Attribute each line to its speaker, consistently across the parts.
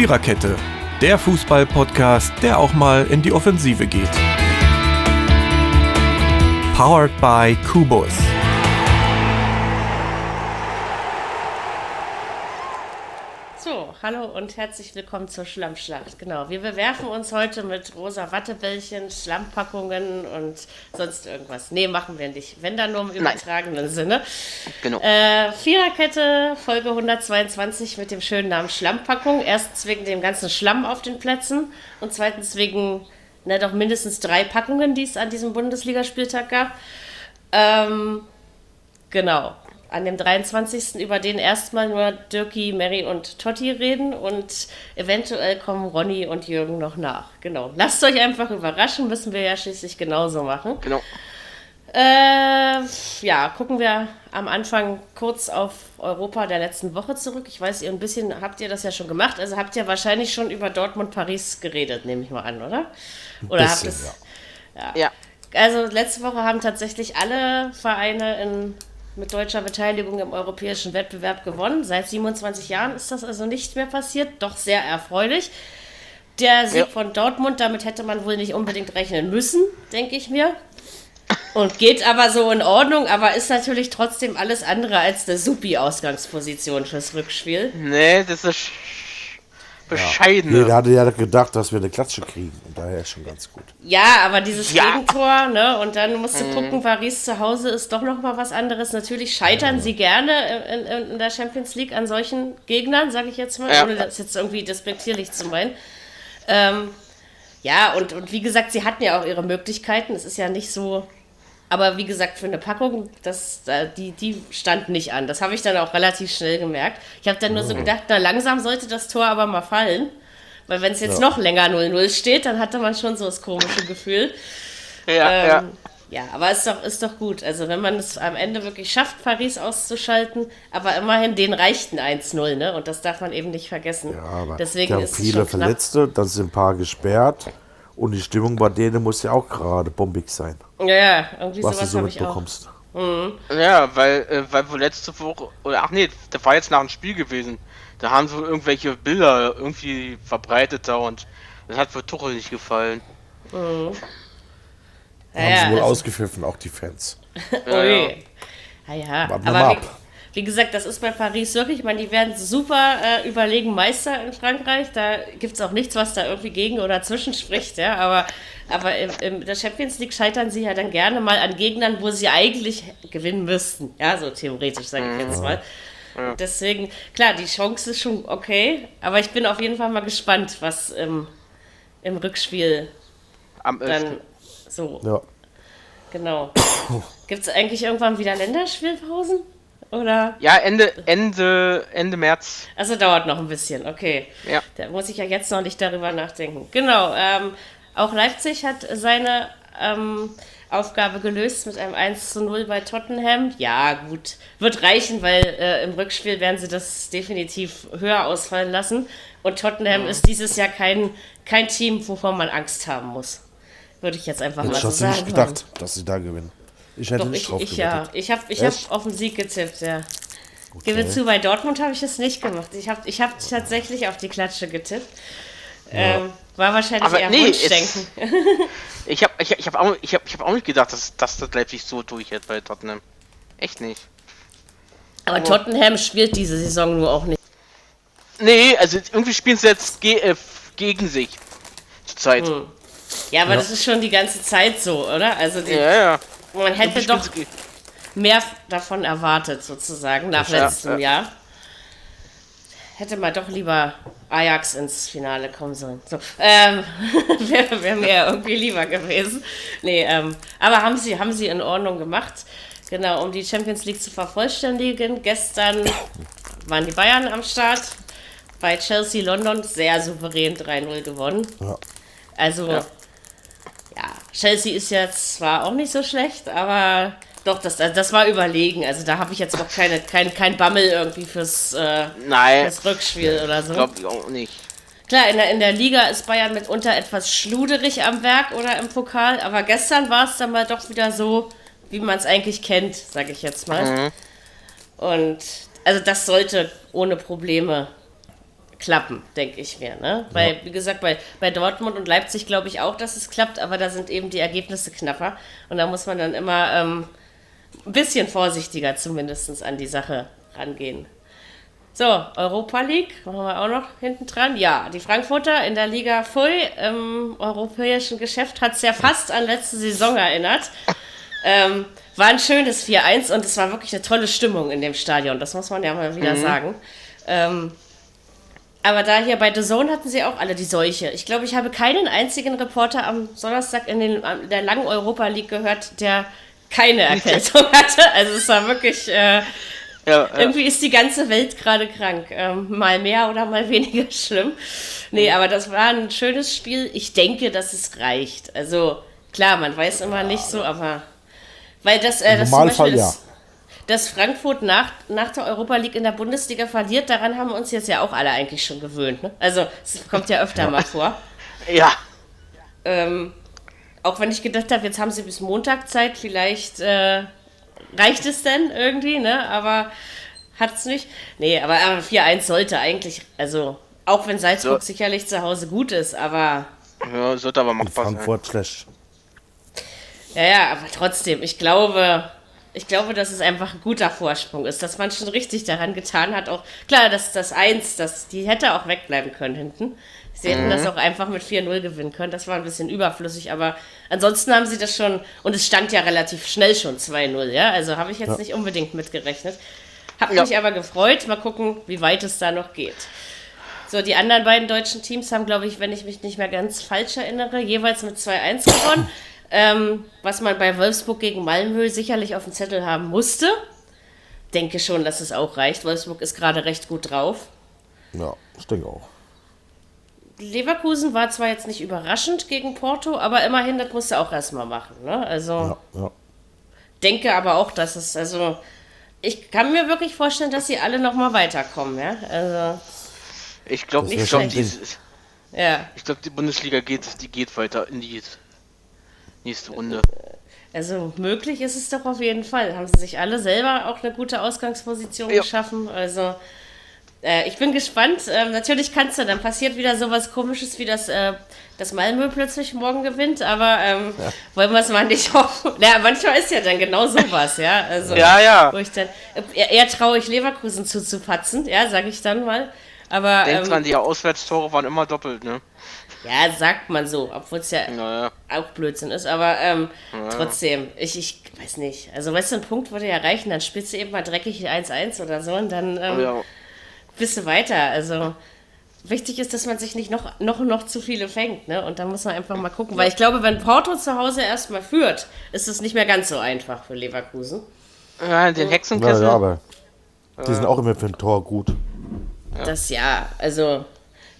Speaker 1: Viererkette, der Fußball-Podcast, der auch mal in die Offensive geht. Powered by Kubus.
Speaker 2: Hallo und herzlich willkommen zur Schlammschlacht. Genau, wir bewerfen uns heute mit rosa Wattebällchen, Schlammpackungen und sonst irgendwas. Nee, machen wir nicht. Wenn dann nur im übertragenen Sinne.
Speaker 3: Genau.
Speaker 2: Äh, Viererkette, Folge 122 mit dem schönen Namen Schlammpackung. Erstens wegen dem ganzen Schlamm auf den Plätzen und zweitens wegen, na doch mindestens drei Packungen, die es an diesem Bundesligaspieltag gab. Ähm, genau an dem 23. über den erstmal nur Dirki, Mary und Totti reden und eventuell kommen Ronny und Jürgen noch nach. Genau. Lasst euch einfach überraschen, müssen wir ja schließlich genauso machen.
Speaker 3: Genau.
Speaker 2: Äh, ja, gucken wir am Anfang kurz auf Europa der letzten Woche zurück. Ich weiß, ihr ein bisschen habt ihr das ja schon gemacht. Also habt ihr wahrscheinlich schon über Dortmund Paris geredet, nehme ich mal an, oder? Oder
Speaker 4: bisschen,
Speaker 2: habt es.
Speaker 3: Ja. ja.
Speaker 2: Also letzte Woche haben tatsächlich alle Vereine in mit deutscher Beteiligung im europäischen Wettbewerb gewonnen. Seit 27 Jahren ist das also nicht mehr passiert, doch sehr erfreulich. Der Sieg ja. von Dortmund, damit hätte man wohl nicht unbedingt rechnen müssen, denke ich mir. Und geht aber so in Ordnung, aber ist natürlich trotzdem alles andere als eine Supi-Ausgangsposition fürs Rückspiel.
Speaker 3: Nee, das ist bescheiden.
Speaker 4: Ja. Nee, der hatte ja gedacht, dass wir eine Klatsche kriegen. Und daher ist schon ganz gut.
Speaker 2: Ja, aber dieses ja. Gegentor, ne? Und dann musst du mhm. gucken, Paris zu Hause ist doch noch mal was anderes. Natürlich scheitern ja. sie gerne in, in, in, der Champions League an solchen Gegnern, sage ich jetzt mal, ja. ohne das jetzt irgendwie despektierlich zu meinen. Ähm, ja, und, und wie gesagt, sie hatten ja auch ihre Möglichkeiten. Es ist ja nicht so, aber wie gesagt, für eine Packung, das, die, die stand nicht an. Das habe ich dann auch relativ schnell gemerkt. Ich habe dann nur so mhm. gedacht, na langsam sollte das Tor aber mal fallen. Weil wenn es jetzt ja. noch länger 0-0 steht, dann hatte man schon so das komische Gefühl.
Speaker 3: Ja, ähm, ja.
Speaker 2: Ja, aber ist doch, ist doch gut. Also wenn man es am Ende wirklich schafft, Paris auszuschalten, aber immerhin den reichten 1-0, ne? Und das darf man eben nicht vergessen.
Speaker 4: Ja, aber Deswegen ist viele Verletzte, dann sind ein paar gesperrt. Und die Stimmung bei denen muss ja auch gerade bombig sein.
Speaker 2: Ja, ja, irgendwie
Speaker 4: was
Speaker 2: sowas
Speaker 4: du so mitbekommst.
Speaker 3: Mhm. Ja, weil, äh, weil wohl letzte Woche, oder ach nee, das war jetzt nach dem Spiel gewesen. Da haben sie irgendwelche Bilder irgendwie verbreitet da und das hat für Tuchel nicht gefallen.
Speaker 4: Mhm. Ja, haben sie wohl also ausgepfiffen, auch die Fans.
Speaker 2: ja, ja. ja, ja. aber wie, wie gesagt, das ist bei Paris wirklich, ich meine, die werden super äh, überlegen Meister in Frankreich. Da gibt es auch nichts, was da irgendwie gegen oder zwischen spricht, ja. Aber, aber in, in der Champions League scheitern sie ja dann gerne mal an Gegnern, wo sie eigentlich gewinnen müssten. Ja, so theoretisch, sage ich jetzt mal. Ja. Deswegen, klar, die Chance ist schon okay, aber ich bin auf jeden Fall mal gespannt, was im, im Rückspiel
Speaker 3: Am
Speaker 2: dann so. Ja. Genau. Gibt es eigentlich irgendwann wieder Länderspielpausen? Oder?
Speaker 3: Ja, Ende, Ende, Ende März.
Speaker 2: Also dauert noch ein bisschen, okay.
Speaker 3: Ja.
Speaker 2: Da muss ich ja jetzt noch nicht darüber nachdenken. Genau, ähm, auch Leipzig hat seine ähm, Aufgabe gelöst mit einem 1 zu 0 bei Tottenham. Ja, gut, wird reichen, weil äh, im Rückspiel werden sie das definitiv höher ausfallen lassen. Und Tottenham mhm. ist dieses Jahr kein, kein Team, wovon man Angst haben muss. Würde ich jetzt einfach
Speaker 4: jetzt
Speaker 2: mal so
Speaker 4: sagen. Ich nicht gedacht, dass sie da gewinnen. Ich hätte
Speaker 2: Doch,
Speaker 4: nicht
Speaker 2: ich,
Speaker 4: drauf
Speaker 2: ich ja. Ich habe ich hab auf den Sieg getippt, ja. Okay. Gebe zu, bei Dortmund habe ich es nicht gemacht. Ich habe ich hab tatsächlich auf die Klatsche getippt. Ja. Ähm, war wahrscheinlich
Speaker 3: Aber
Speaker 2: eher
Speaker 3: nee,
Speaker 2: Wunschdenken.
Speaker 3: ich habe ich, ich hab auch, ich hab, ich hab auch nicht gedacht, dass, dass das Leipzig so durchhält bei Tottenham. Echt nicht.
Speaker 2: Aber oh. Tottenham spielt diese Saison nur auch nicht.
Speaker 3: Nee, also irgendwie spielen sie jetzt ge äh, gegen sich. Zurzeit. Hm.
Speaker 2: Ja, aber ja. das ist schon die ganze Zeit so, oder? Also die,
Speaker 3: ja, ja.
Speaker 2: Man hätte doch mehr davon erwartet, sozusagen, nach ja, letztem ja. Jahr. Hätte man doch lieber Ajax ins Finale kommen sollen. So, ähm, wäre wär mir irgendwie lieber gewesen. Nee, ähm, aber haben sie, haben sie in Ordnung gemacht. Genau, um die Champions League zu vervollständigen. Gestern waren die Bayern am Start. Bei Chelsea London sehr souverän 3-0 gewonnen. Ja. Also, ja. Ja, Chelsea ist jetzt zwar auch nicht so schlecht, aber doch, das, das war überlegen. Also da habe ich jetzt noch keine, kein, kein Bammel irgendwie fürs, äh,
Speaker 3: Nein.
Speaker 2: fürs Rückspiel oder so.
Speaker 3: Glaube ich auch nicht.
Speaker 2: Klar, in der, in der Liga ist Bayern mitunter etwas schluderig am Werk oder im Pokal, aber gestern war es dann mal doch wieder so, wie man es eigentlich kennt, sage ich jetzt mal. Mhm. Und also das sollte ohne Probleme klappen, denke ich mir. Ne? Weil, ja. wie gesagt, bei, bei Dortmund und Leipzig glaube ich auch, dass es klappt, aber da sind eben die Ergebnisse knapper. Und da muss man dann immer ähm, ein bisschen vorsichtiger zumindest an die Sache rangehen. So, Europa League, machen wir auch noch hinten dran. Ja, die Frankfurter in der Liga Full im europäischen Geschäft hat es ja fast an letzte Saison erinnert. Ähm, war ein schönes 4-1 und es war wirklich eine tolle Stimmung in dem Stadion, das muss man ja mal wieder mhm. sagen. Ähm, aber da hier bei The Zone hatten sie auch alle die Seuche. Ich glaube, ich habe keinen einzigen Reporter am Donnerstag in, den, in der langen Europa League gehört, der keine Erkältung hatte. Also es war wirklich. Äh, ja, ja. Irgendwie ist die ganze Welt gerade krank. Ähm, mal mehr oder mal weniger schlimm. Nee, aber das war ein schönes Spiel. Ich denke, dass es reicht. Also klar, man weiß immer nicht so, aber. Weil das, äh, das
Speaker 4: Normalfall ja
Speaker 2: dass Frankfurt nach, nach der Europa League in der Bundesliga verliert, daran haben wir uns jetzt ja auch alle eigentlich schon gewöhnt. Ne? Also, es kommt ja öfter ja. mal vor.
Speaker 3: Ja.
Speaker 2: Ähm, auch wenn ich gedacht habe, jetzt haben sie bis Montag Zeit, vielleicht äh, reicht es denn irgendwie, ne? Aber hat es nicht. Nee, aber, aber 4-1 sollte eigentlich, also, auch wenn Salzburg so. sicherlich zu Hause gut ist, aber.
Speaker 3: Ja, sollte aber machbar
Speaker 4: Frankfurt sein. Schlecht.
Speaker 2: Ja, ja, aber trotzdem, ich glaube, ich glaube, dass es einfach ein guter Vorsprung ist, dass man schon richtig daran getan hat. Auch klar, dass das 1, das, die hätte auch wegbleiben können hinten. Sie hätten mhm. das auch einfach mit 4-0 gewinnen können. Das war ein bisschen überflüssig, aber ansonsten haben sie das schon. Und es stand ja relativ schnell schon 2-0, ja. Also habe ich jetzt ja. nicht unbedingt mitgerechnet. Hab ja. mich aber gefreut. Mal gucken, wie weit es da noch geht. So, die anderen beiden deutschen Teams haben, glaube ich, wenn ich mich nicht mehr ganz falsch erinnere, jeweils mit 2-1 gewonnen. Ähm, was man bei Wolfsburg gegen Malmö sicherlich auf dem Zettel haben musste. Denke schon, dass es auch reicht. Wolfsburg ist gerade recht gut drauf.
Speaker 4: Ja, ich denke auch.
Speaker 2: Leverkusen war zwar jetzt nicht überraschend gegen Porto, aber immerhin, das musste auch erstmal machen. Ne? Also, ja, ja. denke aber auch, dass es, also, ich kann mir wirklich vorstellen, dass sie alle nochmal weiterkommen. Ja? Also,
Speaker 3: ich glaube nicht, glaub, die, ja. ich glaube, die Bundesliga geht, die geht weiter in die nächste Runde.
Speaker 2: Also möglich ist es doch auf jeden Fall. Haben sie sich alle selber auch eine gute Ausgangsposition ja. geschaffen. Also äh, ich bin gespannt. Ähm, natürlich kannst du, dann passiert wieder sowas komisches wie das, äh, dass Malmö plötzlich morgen gewinnt, aber ähm, ja. wollen wir es mal nicht hoffen. Ja, manchmal ist ja dann genau sowas, ja. Also,
Speaker 3: ja, ja.
Speaker 2: Wo ich dann, eher, eher traue ich Leverkusen zuzupatzen, ja, sage ich dann mal. Aber,
Speaker 3: Denk ähm, dran, die Auswärtstore waren immer doppelt, ne?
Speaker 2: Ja, sagt man so, obwohl es ja naja. auch Blödsinn ist, aber ähm, naja. trotzdem, ich, ich weiß nicht. Also, weißt du, ein Punkt würde ja reichen, dann spielst du eben mal dreckig 1-1 oder so und dann ähm, ja. bist du weiter. Also, wichtig ist, dass man sich nicht noch, noch, noch zu viele fängt, ne? Und da muss man einfach mal gucken, weil ich glaube, wenn Porto zu Hause erstmal führt, ist es nicht mehr ganz so einfach für Leverkusen.
Speaker 3: Ja, den Hexenkessel.
Speaker 4: Ja, ja, aber die sind auch immer für ein Tor gut.
Speaker 2: Das ja, also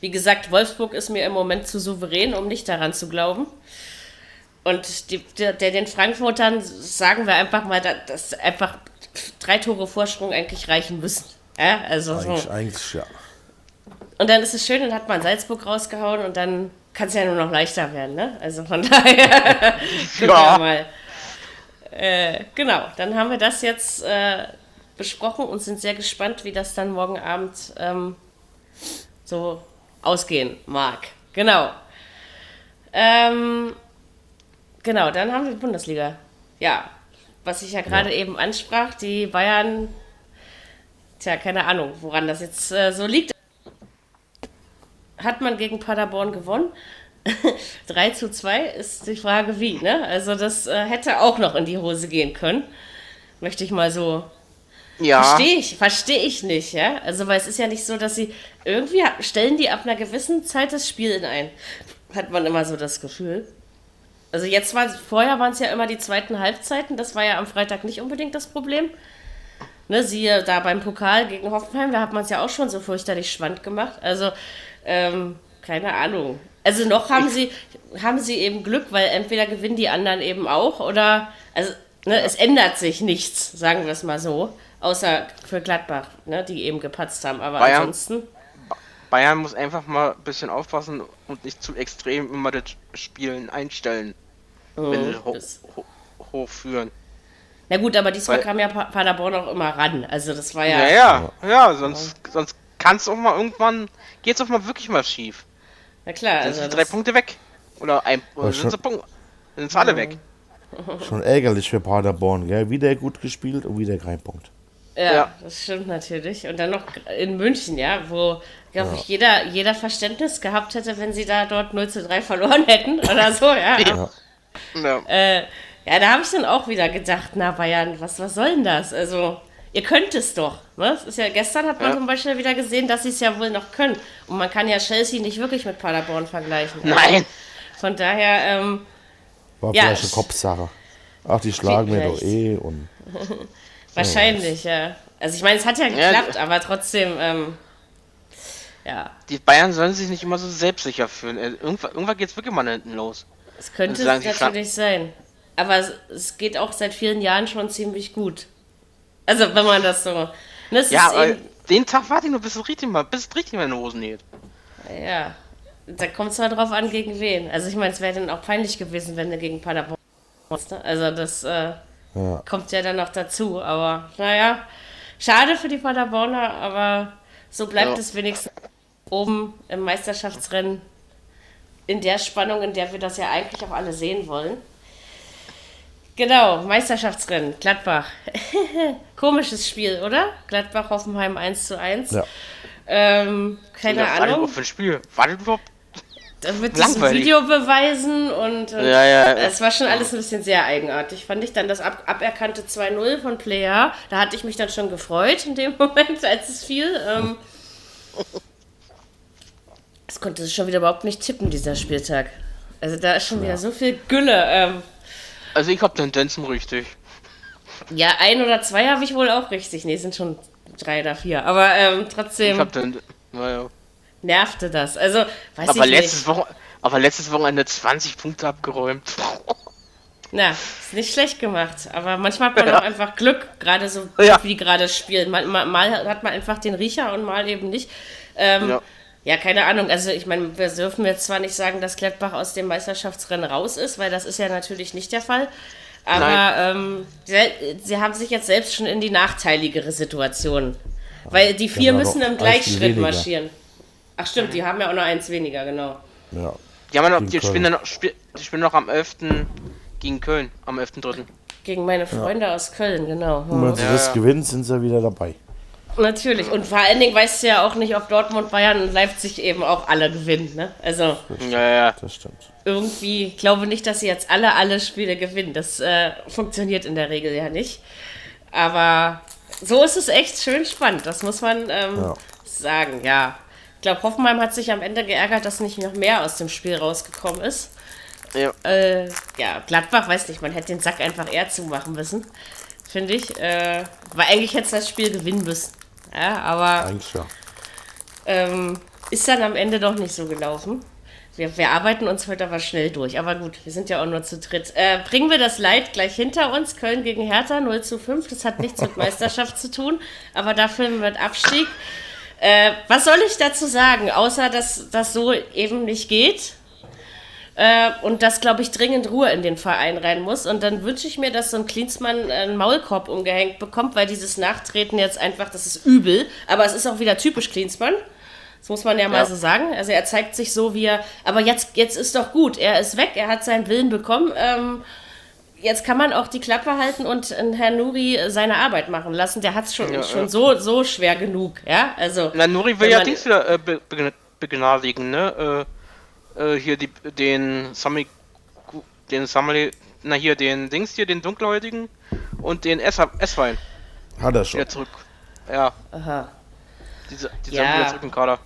Speaker 2: wie gesagt, Wolfsburg ist mir im Moment zu souverän, um nicht daran zu glauben. Und die, der, den Frankfurtern sagen wir einfach mal, dass einfach drei Tore Vorsprung eigentlich reichen müssen. Ja, also
Speaker 4: eigentlich,
Speaker 2: so.
Speaker 4: eigentlich ja.
Speaker 2: Und dann ist es schön, dann hat man Salzburg rausgehauen und dann kann es ja nur noch leichter werden. Ne? Also von daher, ja. mal. Äh, genau, dann haben wir das jetzt äh, besprochen und sind sehr gespannt, wie das dann morgen Abend ähm, so ausgehen mag. Genau. Ähm, genau, dann haben wir die Bundesliga. Ja, was ich ja gerade ja. eben ansprach, die Bayern, tja, keine Ahnung, woran das jetzt äh, so liegt. Hat man gegen Paderborn gewonnen? 3 zu 2 ist die Frage, wie, ne? Also, das äh, hätte auch noch in die Hose gehen können. Möchte ich mal so ja. Verstehe ich, verstehe ich nicht, ja. Also, weil es ist ja nicht so, dass sie irgendwie stellen die ab einer gewissen Zeit das Spiel ein. Hat man immer so das Gefühl. Also jetzt war vorher waren es ja immer die zweiten Halbzeiten, das war ja am Freitag nicht unbedingt das Problem. Ne, siehe da beim Pokal gegen Hoffenheim, da hat man es ja auch schon so fürchterlich schwand gemacht. Also, ähm, keine Ahnung. Also noch haben sie, haben sie eben Glück, weil entweder gewinnen die anderen eben auch oder also ne, es ändert sich nichts, sagen wir es mal so. Außer für Gladbach, ne, die eben gepatzt haben. Aber Bayern, ansonsten.
Speaker 3: Bayern muss einfach mal ein bisschen aufpassen und nicht zu extrem immer das Spielen einstellen, mhm, wenn sie ho ho hochführen.
Speaker 2: Na gut, aber diesmal Weil, kam ja Paderborn auch immer ran. Also das war ja.
Speaker 3: Ja, ja, ja, sonst, sonst kann es auch mal irgendwann, geht es auch mal wirklich mal schief.
Speaker 2: Na klar,
Speaker 3: Dann
Speaker 2: also.
Speaker 3: sind drei Punkte weg. Oder ein, oder sind sie sind sie alle weg.
Speaker 4: Schon ärgerlich für Paderborn, gell? Wieder gut gespielt und wieder kein Punkt.
Speaker 2: Ja,
Speaker 3: Ja.
Speaker 2: das stimmt natürlich. Und dann noch in München, ja, wo, glaube ich, jeder, jeder Verständnis gehabt hätte, wenn sie da dort 0 zu 3 verloren hätten oder so, ja.
Speaker 3: Ja. Ja.
Speaker 2: Äh, ja, da habe ich dann auch wieder gedacht, na Bayern, was, was soll denn das? Also, ihr könnt es doch. Ne? Ist ja, gestern hat man
Speaker 3: Ja.
Speaker 2: zum Beispiel wieder gesehen, dass sie es ja wohl noch können. Und man kann ja Chelsea nicht wirklich mit Paderborn vergleichen. Also,
Speaker 3: Nein.
Speaker 2: Von daher, ähm,
Speaker 4: War
Speaker 2: Ja,
Speaker 4: vielleicht eine Kopfsache. Ach, die schlagen mir doch eh und
Speaker 2: wahrscheinlich, ja. Also ich meine, es hat ja geklappt, aber trotzdem, ähm, ja,
Speaker 3: Die Bayern sollen sich nicht immer so selbstsicher fühlen. Äh, Irgendwann, irgendwann geht es wirklich mal hinten los.
Speaker 2: es könnte
Speaker 3: Und sagen,
Speaker 2: natürlich sein. Aber es, es geht auch seit vielen Jahren schon ziemlich gut. Also wenn man das so... Ne, es
Speaker 3: Ja, aber
Speaker 2: eben,
Speaker 3: den Tag warte ich nur, bis es richtig mal, bis es richtig mal in den Hosen geht.
Speaker 2: Ja, da kommt es mal drauf an, gegen wen. Also ich meine, es wäre dann auch peinlich gewesen, wenn du gegen Paderborn musst, ne? Also das äh,
Speaker 4: Ja.
Speaker 2: kommt ja dann noch dazu. Aber naja, schade für die Paderborner, aber so bleibt
Speaker 3: Ja.
Speaker 2: es wenigstens oben im Meisterschaftsrennen in der Spannung, in der wir das ja eigentlich auch alle sehen wollen. Genau, Meisterschaftsrennen, Gladbach. Komisches Spiel, oder? Gladbach-Hoffenheim 1 zu 1.
Speaker 4: Ja.
Speaker 2: Ähm, keine
Speaker 3: Ja, war das
Speaker 2: Ahnung.
Speaker 3: ein Spiel? War das überhaupt?
Speaker 2: Ein
Speaker 3: Langweilig.
Speaker 2: Video beweisen und äh,
Speaker 3: Ja, ja.
Speaker 2: es war schon alles ein bisschen sehr eigenartig. Fand ich dann das ab, aberkannte 2-0 von Player, da hatte ich mich dann schon gefreut in dem Moment, als es fiel. Ähm, es konnte sich schon wieder überhaupt nicht tippen, dieser Spieltag. Also da ist schon wieder so viel Gülle. Ähm,
Speaker 3: Also ich habe Tendenzen richtig.
Speaker 2: ja, ein oder zwei habe ich wohl auch richtig. Nee, sind schon drei oder vier. Aber ähm,
Speaker 3: Ich
Speaker 2: trotzdem
Speaker 3: habe dann, naja.
Speaker 2: Nervte das. Also, weiß
Speaker 3: Aber
Speaker 2: ich
Speaker 3: letztes,
Speaker 2: nicht.
Speaker 3: Wochen, aber letztes Wochenende 20 Punkte abgeräumt.
Speaker 2: Na, ist nicht schlecht gemacht. Aber manchmal hat man auch einfach Glück, gerade so
Speaker 3: Ja.
Speaker 2: wie gerade spielen. Mal, mal, mal hat man einfach den Riecher und mal eben nicht. Ähm, ja.
Speaker 3: Ja.
Speaker 2: keine Ahnung. Also ich meine, wir dürfen jetzt zwar nicht sagen, dass Gladbach aus dem Meisterschaftsrennen raus ist, weil das ist ja natürlich nicht der Fall. Aber ähm, sie, sie haben sich jetzt selbst schon in die nachteiligere Situation. Weil die vier
Speaker 4: Ja,
Speaker 2: müssen im Gleichschritt
Speaker 4: weniger.
Speaker 2: marschieren. Ach stimmt, die haben ja auch noch eins weniger, genau.
Speaker 4: Ja.
Speaker 3: Die, haben ja noch, die, spielen noch, spiel, die spielen noch am 11. gegen Köln. Am 11.3.
Speaker 2: Gegen meine Freunde aus Köln, genau.
Speaker 4: Und wenn sie
Speaker 3: Ja,
Speaker 4: das
Speaker 3: ja.
Speaker 4: gewinnen, sind sie wieder dabei.
Speaker 2: Natürlich. Und vor allen Dingen weißt du ja auch nicht, ob Dortmund, Bayern und Leipzig eben auch alle gewinnen. Ne? Also
Speaker 3: Ja, ja.
Speaker 4: Das stimmt.
Speaker 2: irgendwie, ich glaube nicht, dass sie jetzt alle, alle Spiele gewinnen. Das äh, funktioniert in der Regel ja nicht. Aber so ist es echt schön spannend. Das muss man ähm,
Speaker 4: Ja.
Speaker 2: sagen, ja. Ich glaube, Hoffenheim hat sich am Ende geärgert, dass nicht noch mehr aus dem Spiel rausgekommen ist.
Speaker 3: ja.
Speaker 2: Äh, ja, Gladbach, weiß nicht, man hätte den Sack einfach eher zumachen müssen, finde ich. Äh, weil eigentlich hätte es das Spiel gewinnen müssen. Ja, aber
Speaker 4: Eigentlich ja.
Speaker 2: ähm, ist dann am Ende doch nicht so gelaufen. Wir, wir arbeiten uns heute aber schnell durch. Aber gut, wir sind ja auch nur zu dritt. Äh, bringen wir das Leid gleich hinter uns. Köln gegen Hertha 0 zu 5. Das hat nichts mit Meisterschaft zu tun. Aber dafür mit Abstieg. Äh, was soll ich dazu sagen? Außer, dass das so eben nicht geht. Äh, und dass, glaube ich, dringend Ruhe in den Verein rein muss. Und dann wünsche ich mir, dass so ein Klinsmann einen Maulkorb umgehängt bekommt, weil dieses Nachtreten jetzt einfach, das ist übel. Aber es ist auch wieder typisch Klinsmann. Das muss man ja mal
Speaker 3: Ja.
Speaker 2: so sagen. Also er zeigt sich so, wie er. Aber jetzt, jetzt ist doch gut. Er ist weg, er hat seinen Willen bekommen. Ähm, jetzt kann man auch die Klappe halten und äh, Herrn Nuri seine Arbeit machen lassen. Der hat es schon,
Speaker 3: Ja,
Speaker 2: schon
Speaker 3: ja.
Speaker 2: so, so schwer genug. Ja, also.
Speaker 3: Na, Nuri will ja
Speaker 2: man-
Speaker 3: Dings wieder äh, be begna- begnadigen, ne? Äh, äh, hier die, den Sami, den Samali, na hier, den Dings hier, den Dunkelhäutigen und den Esswein
Speaker 4: Hat er schon.
Speaker 3: wieder zurück. Ja,
Speaker 2: Aha.
Speaker 3: diese, die
Speaker 2: Ja.
Speaker 3: wieder zurück im Kader.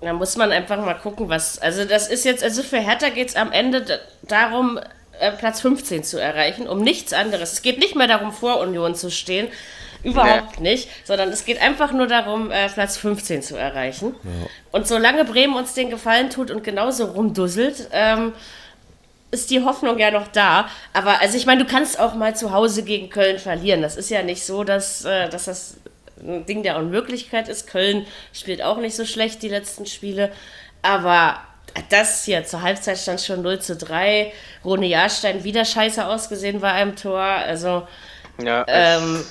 Speaker 2: Da muss man einfach mal gucken, was. Also, das ist jetzt, also für Hertha geht es am Ende darum, äh, Platz 15 zu erreichen, um nichts anderes. Es geht nicht mehr darum, vor Union zu stehen. Überhaupt nicht, sondern es geht einfach nur darum, äh, Platz 15 zu erreichen. Und solange Bremen uns den Gefallen tut und genauso rumdusselt, ähm, ist die Hoffnung ja noch da. Aber also ich meine, du kannst auch mal zu Hause gegen Köln verlieren. Das ist ja nicht so, dass, äh, dass das ein Ding der Unmöglichkeit ist. Köln spielt auch nicht so schlecht die letzten Spiele. Aber das hier zur Halbzeit stand schon 0 zu 3. Rone Jahrstein wieder scheiße ausgesehen bei einem Tor. Also
Speaker 3: Ja,
Speaker 2: ähm,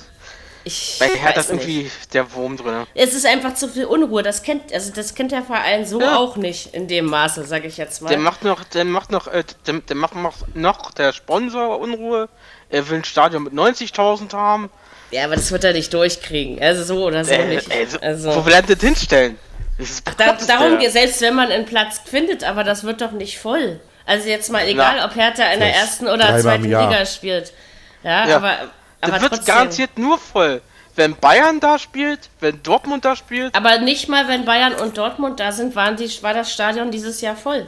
Speaker 2: Ich
Speaker 3: Bei Hertha ist irgendwie
Speaker 2: nicht.
Speaker 3: der Wurm drin.
Speaker 2: Es ist einfach zu viel Unruhe. Das kennt, also das kennt der Verein so
Speaker 3: Ja.
Speaker 2: auch nicht in dem Maße, sage ich jetzt mal.
Speaker 3: Der macht noch, der macht noch, äh, der, der macht noch, noch der Sponsor Unruhe. Er will ein Stadion mit 90.000 haben.
Speaker 2: ja, aber das wird er nicht durchkriegen. Also so oder so
Speaker 3: Äh,
Speaker 2: nicht.
Speaker 3: äh, so,
Speaker 2: also,
Speaker 3: Wo will er das hinstellen? Das ist
Speaker 2: da, darum geht selbst wenn man einen Platz findet, aber das wird doch nicht voll. Also jetzt mal egal,
Speaker 3: Na,
Speaker 2: ob Hertha in der ersten oder zweiten. Liga spielt. Ja,
Speaker 3: Ja.
Speaker 2: aber, aber
Speaker 3: Das wird garantiert nur voll. Wenn Bayern da spielt, wenn Dortmund da spielt.
Speaker 2: Aber nicht mal, wenn Bayern und Dortmund da sind, waren die, war das Stadion dieses Jahr voll.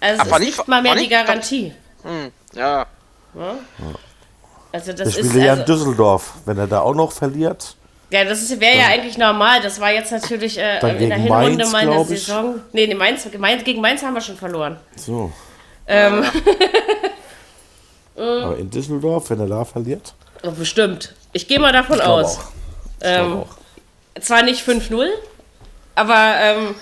Speaker 2: Also es
Speaker 3: Aber
Speaker 2: ist
Speaker 3: nicht-
Speaker 2: nicht mal mehr die
Speaker 3: nicht-
Speaker 2: Garantie.
Speaker 3: Hm, ja.
Speaker 2: Also
Speaker 4: Der
Speaker 2: das ist
Speaker 4: spielt ja in
Speaker 2: also,
Speaker 4: Düsseldorf. Wenn er da auch noch verliert,
Speaker 2: ja, das wäre ja eigentlich normal. Das war jetzt natürlich äh, in der Hinrunde
Speaker 4: Mainz,
Speaker 2: meiner. Saison. Nee, nee Mainz, Mainz, gegen Mainz haben wir schon verloren.
Speaker 4: so.
Speaker 2: Ähm,
Speaker 4: Aber in Düsseldorf, wenn er da verliert,
Speaker 2: oh, bestimmt. Ich gehe mal davon aus. Ähm, zwar nicht 5-0, aber ähm,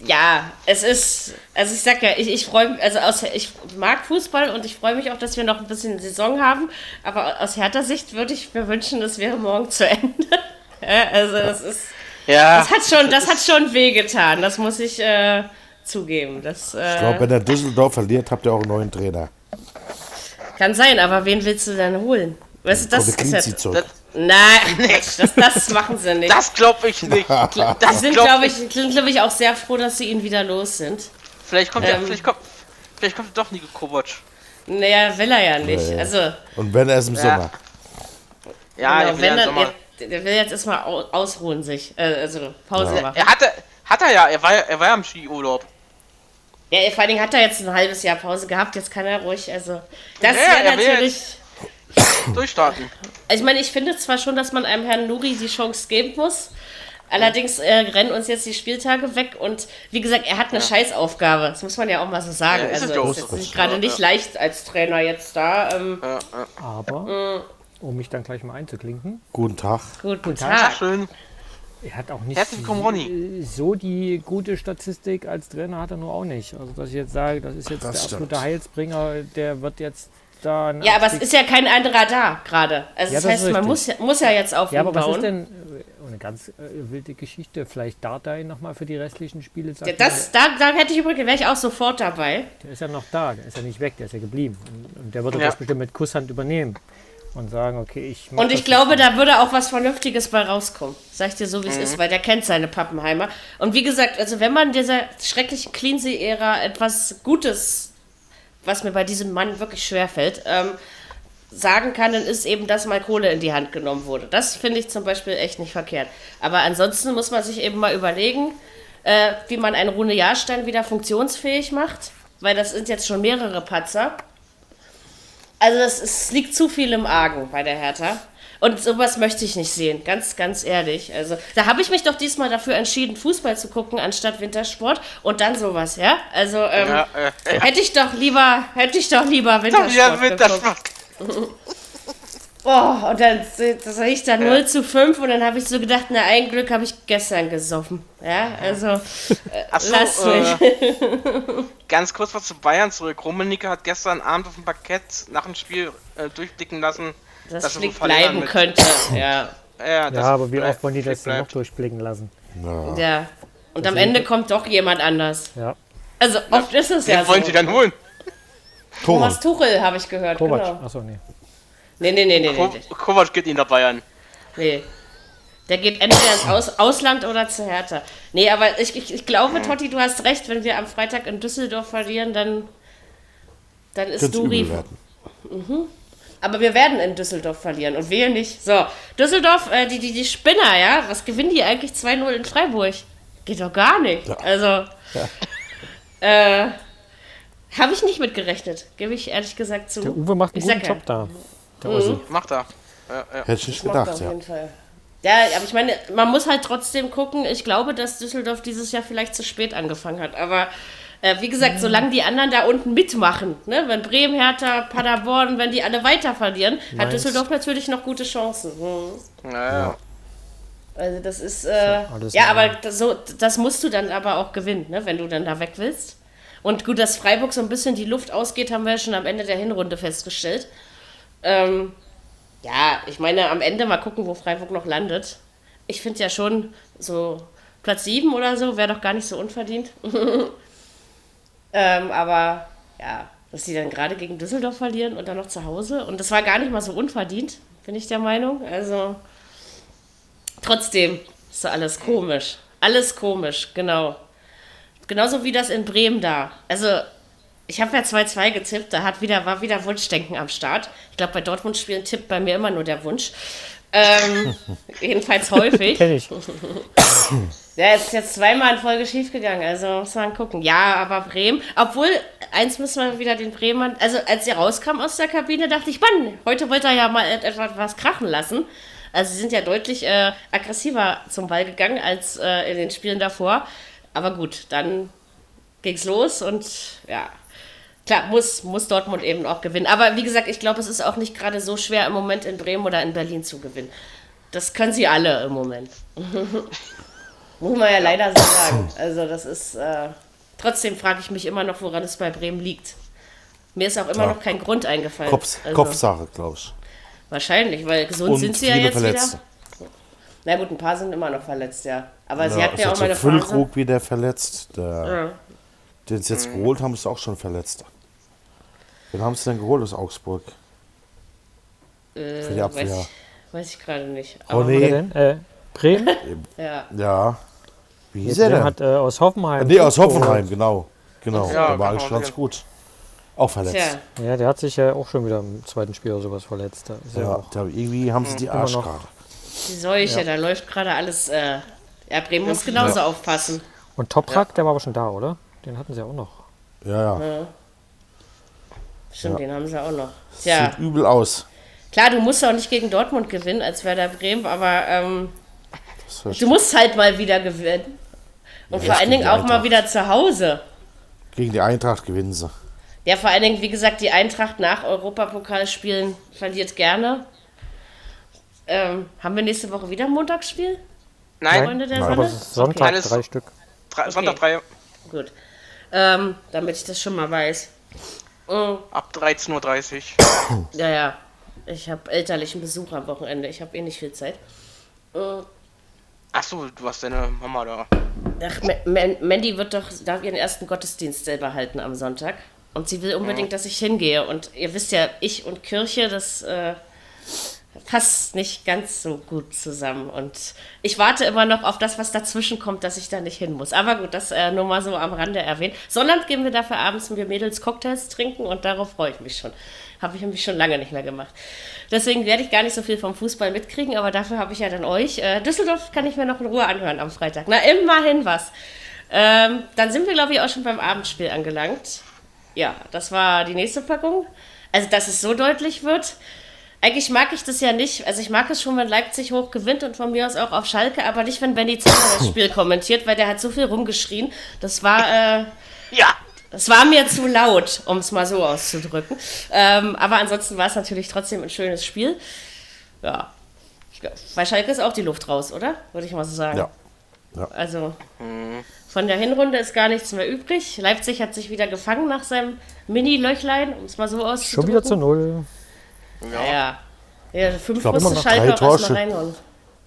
Speaker 2: ja, es ist, also ich sag ja, ich, ich freue mich, also aus, ich mag Fußball und ich freue mich auch, dass wir noch ein bisschen Saison haben, aber aus härter Sicht würde ich mir wünschen, es wäre morgen zu Ende. ja, also das ist,
Speaker 3: Ja.
Speaker 2: das hat schon, das hat schon wehgetan, das muss ich äh, zugeben. Das
Speaker 4: Ich
Speaker 2: äh,
Speaker 4: glaube, wenn er Düsseldorf verliert, habt ihr auch einen neuen Trainer.
Speaker 2: kann sein, aber wen willst du denn holen? Weißt du, das ist ja. Nein, das, das machen sie nicht.
Speaker 3: Das glaube ich nicht. Das
Speaker 2: sind,
Speaker 3: glaub
Speaker 2: glaube ich, sind, glaub ich, auch sehr froh, dass sie ihn wieder los sind.
Speaker 3: Vielleicht kommt er,
Speaker 2: Ähm.
Speaker 3: vielleicht kommt, vielleicht kommt doch Nico Kovac.
Speaker 2: Naja, will er ja nicht.
Speaker 4: Nee.
Speaker 2: Also,
Speaker 4: Und wenn er es im Sommer.
Speaker 3: Ja,
Speaker 2: genau,
Speaker 3: er will
Speaker 2: wenn
Speaker 3: ja im
Speaker 2: er,
Speaker 3: Sommer.
Speaker 2: der, der will jetzt erstmal au- ausruhen sich. Äh, also Pause machen.
Speaker 3: Er hatte, hat er ja, er war ja, er war ja im Skiurlaub.
Speaker 2: Ja, vor allen Dingen hat er jetzt ein halbes Jahr Pause gehabt. Jetzt kann er ruhig, also. Das
Speaker 3: Ja, er
Speaker 2: wäre
Speaker 3: will
Speaker 2: natürlich.
Speaker 3: Durchstarten.
Speaker 2: Ich meine, ich finde zwar schon, dass man einem Herrn Nuri die Chance geben muss. Allerdings äh, rennen uns jetzt die Spieltage weg und wie gesagt, er hat eine Scheißaufgabe. Das muss man ja auch mal so sagen.
Speaker 3: Ja, ist
Speaker 2: also
Speaker 3: es ja
Speaker 2: ist
Speaker 3: so.
Speaker 2: jetzt gerade
Speaker 3: Ja,
Speaker 2: nicht
Speaker 3: ja.
Speaker 2: leicht als Trainer jetzt da. Ähm,
Speaker 3: Ja, ja.
Speaker 5: Aber, um mich dann gleich mal einzuklinken,
Speaker 4: Guten Tag.
Speaker 2: guten
Speaker 5: Tag.
Speaker 2: Tag.
Speaker 3: Schön.
Speaker 5: er hat auch nicht
Speaker 3: Herzlich willkommen, Ronny.
Speaker 5: so die gute Statistik als Trainer hat er nur auch nicht. Also dass ich jetzt sage, das ist jetzt
Speaker 4: Das
Speaker 5: der
Speaker 4: stimmt.
Speaker 5: absolute Heilsbringer, der wird jetzt da...
Speaker 2: Ja, aber es ist ja kein anderer da gerade. Also
Speaker 5: Ja,
Speaker 2: das
Speaker 5: das
Speaker 2: heißt, man muss ja, muss ja jetzt auf
Speaker 5: Ja, aber was
Speaker 2: bauen.
Speaker 5: ist denn, äh, eine ganz äh, wilde Geschichte, vielleicht Dardai nochmal für die restlichen Spiele?
Speaker 2: Ja, das, da, da hätte ich übrigens, wäre ich auch sofort dabei.
Speaker 5: Der ist ja noch da, der ist ja nicht weg, der ist ja geblieben. Und, und der würde
Speaker 3: Ja.
Speaker 5: das bestimmt mit Kusshand übernehmen und sagen, okay, ich
Speaker 2: Und ich glaube, da würde auch was Vernünftiges bei rauskommen. Sag ich dir so, wie
Speaker 5: Mhm.
Speaker 2: es ist, weil der kennt seine Pappenheimer. Und wie gesagt, also wenn man dieser schrecklichen Cleansea-Ära etwas Gutes, was mir bei diesem Mann wirklich schwerfällt, ähm, sagen kann, dann ist eben, dass mal Kohle in die Hand genommen wurde. Das finde ich zum Beispiel echt nicht verkehrt. Aber ansonsten muss man sich eben mal überlegen, äh, wie man einen Rune Jahrstein wieder funktionsfähig macht, weil das sind jetzt schon mehrere Patzer. Also es, liegt zu viel im Argen bei der Hertha. Und sowas möchte ich nicht sehen, ganz, ganz ehrlich. Also da habe ich mich doch diesmal dafür entschieden, Fußball zu gucken anstatt Wintersport und dann sowas, ja? Also ähm,
Speaker 3: Ja, äh,
Speaker 2: hätte ich doch lieber, hätte ich doch lieber Wintersport,
Speaker 3: ja,
Speaker 2: geguckt. Oh, und dann se- da sehe ich da 0 zu 5 und dann habe ich so gedacht, na ein Glück habe ich gestern gesoffen. Ja, also äh,
Speaker 3: Achso,
Speaker 2: lass mich.
Speaker 3: äh, ganz kurz was zu Bayern zurück. Rummenigge hat gestern Abend auf dem Parkett nach dem Spiel äh, durchblicken lassen, dass er
Speaker 2: Flick bleiben könnte. Ja,
Speaker 3: Ja, das
Speaker 5: Ja, aber wie oft wollen die das noch durchblicken lassen?
Speaker 2: ja. Und am Ende kommt doch jemand anders.
Speaker 5: Ja,
Speaker 2: Also oft ist es ja
Speaker 3: Wen wollen
Speaker 2: so.
Speaker 3: sie dann holen?
Speaker 2: Thomas Tuchel habe ich gehört.
Speaker 5: Kovac.
Speaker 2: Genau.
Speaker 5: Achso, nee.
Speaker 2: Nee, nee, nee, nee,
Speaker 3: Ko
Speaker 2: nee.
Speaker 3: Kovac geht in der Bayern.
Speaker 2: nee. Der geht entweder ins Aus Ausland oder zu Hertha. Nee, aber ich, ich, ich glaube, Totti, du hast recht, wenn wir am Freitag in Düsseldorf verlieren, dann, dann ist
Speaker 4: Könnte
Speaker 2: Duri.
Speaker 4: werden.
Speaker 2: Aber wir werden in Düsseldorf verlieren und wir nicht. So, Düsseldorf, äh, die, die, die Spinner, ja, was gewinnen die eigentlich 2-0 in Freiburg? Geht doch gar nicht. Also, äh, habe ich nicht mitgerechnet, gebe ich ehrlich gesagt zu.
Speaker 5: Der Uwe macht einen
Speaker 2: Ich
Speaker 5: guten
Speaker 2: ja.
Speaker 5: Job da. Der Ossi.
Speaker 3: Macht er. Ja, ja.
Speaker 4: Hätte ich nicht gedacht,
Speaker 2: auf
Speaker 4: ja.
Speaker 2: jeden Fall. Ja, aber ich meine, man muss halt trotzdem gucken. Ich glaube, dass Düsseldorf dieses Jahr vielleicht zu spät angefangen hat. Aber äh, wie gesagt, solange die anderen da unten mitmachen, ne? wenn Bremen, Hertha, Paderborn, wenn die alle weiter verlieren, hat
Speaker 5: Mainz.
Speaker 2: Düsseldorf natürlich noch gute Chancen. Hm.
Speaker 3: Ja, ja.
Speaker 2: Also das ist, äh,
Speaker 5: alles
Speaker 2: ja,
Speaker 5: normal.
Speaker 2: aber das, so, das musst du dann aber auch gewinnen, ne? wenn du dann da weg willst. Und gut, dass Freiburg so ein bisschen die Luft ausgeht, haben wir ja schon am Ende der Hinrunde festgestellt. Ähm, Ja, ich meine, am Ende mal gucken, wo Freiburg noch landet. Ich finde ja schon, so Platz 7 oder so wäre doch gar nicht so unverdient. ähm, aber ja, dass sie dann gerade gegen Düsseldorf verlieren und dann noch zu Hause. Und das war gar nicht mal so unverdient, bin ich der Meinung. Also trotzdem ist so alles komisch. Alles komisch, genau. Genauso wie das in Bremen da. Also ich habe ja 2-2 getippt, da hat wieder, war wieder Wunschdenken am Start. Ich glaube, bei Dortmund-Spielen tippt bei mir immer nur der Wunsch. Ähm, jedenfalls häufig.
Speaker 5: Kenn ich.
Speaker 2: Ja, ist jetzt zweimal in Folge schiefgegangen, also muss man gucken. Ja, aber Bremen, obwohl, eins müssen wir wieder den Bremen, also als er rauskam aus der Kabine, dachte ich, Mann, heute wollte er ja mal etwas was krachen lassen. Also sie sind ja deutlich äh, aggressiver zum Ball gegangen als äh, in den Spielen davor. Aber gut, dann ging's los und ja, klar, muss, muss Dortmund eben auch gewinnen. Aber wie gesagt, ich glaube, es ist auch nicht gerade so schwer im Moment in Bremen oder in Berlin zu gewinnen. Das können sie alle im Moment. muss man ja leider so sagen. Also das ist, äh, trotzdem frage ich mich immer noch, woran es bei Bremen liegt. Mir ist auch immer
Speaker 4: Ja.
Speaker 2: noch kein Grund eingefallen.
Speaker 4: Kopf,
Speaker 2: Also,
Speaker 4: Kopfsache, glaube ich.
Speaker 2: Wahrscheinlich, weil gesund
Speaker 4: Und
Speaker 2: sind sie ja jetzt
Speaker 4: Verletzte.
Speaker 2: wieder. Na gut, ein paar sind immer noch verletzt, ja. Aber sie
Speaker 4: Ja,
Speaker 2: hatten ja auch mal eine Phase.
Speaker 4: Füllkrug wieder verletzt. Der,
Speaker 2: Ja.
Speaker 4: Den sie jetzt geholt haben, ist auch schon verletzt. Wen haben sie denn geholt aus Augsburg?
Speaker 2: Äh,
Speaker 4: Für die Abwehr.
Speaker 2: Weiß, weiß ich gerade nicht.
Speaker 4: Oh,
Speaker 2: Aber,
Speaker 4: nee.
Speaker 5: Denn? Äh, Bremen?
Speaker 2: Ja.
Speaker 4: Ja. Wie hieß
Speaker 5: Der
Speaker 4: er denn?
Speaker 5: hat äh, aus Hoffenheim.
Speaker 4: nee, aus Hoffenheim, genau. Genau,
Speaker 3: Ja,
Speaker 4: der war
Speaker 3: genau,
Speaker 4: eigentlich ganz
Speaker 3: ja.
Speaker 4: gut. Auch verletzt.
Speaker 2: Tja,
Speaker 5: Ja, der hat sich ja auch schon wieder im zweiten Spiel oder sowas verletzt. Ja,
Speaker 4: Ja,
Speaker 5: auch.
Speaker 4: da, irgendwie haben sie die
Speaker 5: noch.
Speaker 4: Arschkarte.
Speaker 2: die Seuche, da läuft gerade alles. Äh, ja, Bremen muss genauso aufpassen.
Speaker 5: Und Toprak, der war aber schon da, oder? Den hatten sie ja auch noch.
Speaker 4: Ja, ja.
Speaker 2: Stimmt, den haben sie auch noch. Tja,
Speaker 4: Sieht übel aus.
Speaker 2: klar, du musst auch nicht gegen Dortmund gewinnen als Werder Bremen, aber ähm, du musst halt mal wieder gewinnen. Und
Speaker 4: Ja,
Speaker 2: vor allen Dingen auch mal
Speaker 4: Eintracht.
Speaker 2: wieder zu Hause.
Speaker 4: Gegen die Eintracht gewinnen sie.
Speaker 2: Ja, vor allen Dingen, wie gesagt, die Eintracht nach Europapokalspielen verliert gerne. Ähm, haben wir nächste Woche wieder ein Montagsspiel?
Speaker 3: Nein,
Speaker 2: Freunde der
Speaker 4: Nein.
Speaker 5: Aber
Speaker 2: Sonne?
Speaker 5: es ist Sonntag,
Speaker 3: Alles-
Speaker 5: drei Stück.
Speaker 3: drei, Sonntag drei,
Speaker 2: Gut. Ähm, damit ich das schon mal weiß. Mm,
Speaker 3: ab 13.30 Uhr.
Speaker 2: ja, ja. Ich habe elterlichen Besuch am Wochenende. Ich habe eh nicht viel Zeit. Mm,
Speaker 3: Achso, du hast deine Mama da.
Speaker 2: Ach, Ma- Ma- Mandy wird doch, darf ihren ersten Gottesdienst selber halten am Sonntag. Und sie will unbedingt, dass ich hingehe. Und ihr wisst ja, ich und Kirche, das äh, passt nicht ganz so gut zusammen. Und ich warte immer noch auf das, was dazwischen kommt, dass ich da nicht hin muss. Aber gut, das äh, nur mal so am Rande erwähnt. Sondern gehen wir dafür abends mit Mädels Cocktails trinken und darauf freue ich mich schon. Habe ich nämlich schon lange nicht mehr gemacht. Deswegen werde ich gar nicht so viel vom Fußball mitkriegen, aber dafür habe ich ja dann euch. Äh, Düsseldorf kann ich mir noch in Ruhe anhören am Freitag. Na, immerhin was. Ähm, dann sind wir, glaube ich, auch schon beim Abendspiel angelangt. Ja, das war die nächste Packung. Also, dass es so deutlich wird. Eigentlich mag ich das ja nicht. Also, ich mag es schon, wenn Leipzig hoch gewinnt und von mir aus auch auf Schalke, aber nicht, wenn Benny Zimmer das Spiel kommentiert, weil der hat so viel rumgeschrien. Das war, äh,
Speaker 3: Ja!
Speaker 2: das war mir zu laut, um es mal so auszudrücken. Ähm, aber ansonsten war es natürlich trotzdem ein schönes Spiel. Ja. Bei Schalke ist auch die Luft raus, oder? Würde ich mal so sagen.
Speaker 4: Ja.
Speaker 2: Also von der Hinrunde ist gar nichts mehr übrig. Leipzig hat sich wieder gefangen nach seinem Mini-Löchlein, um es mal so auszudrücken.
Speaker 5: Schon wieder zu null.
Speaker 2: Ja. ja. ja fünf
Speaker 4: glaub,
Speaker 2: musste Schalke
Speaker 4: drei
Speaker 2: auch erstmal
Speaker 4: Torschüsse.
Speaker 2: reinhauen.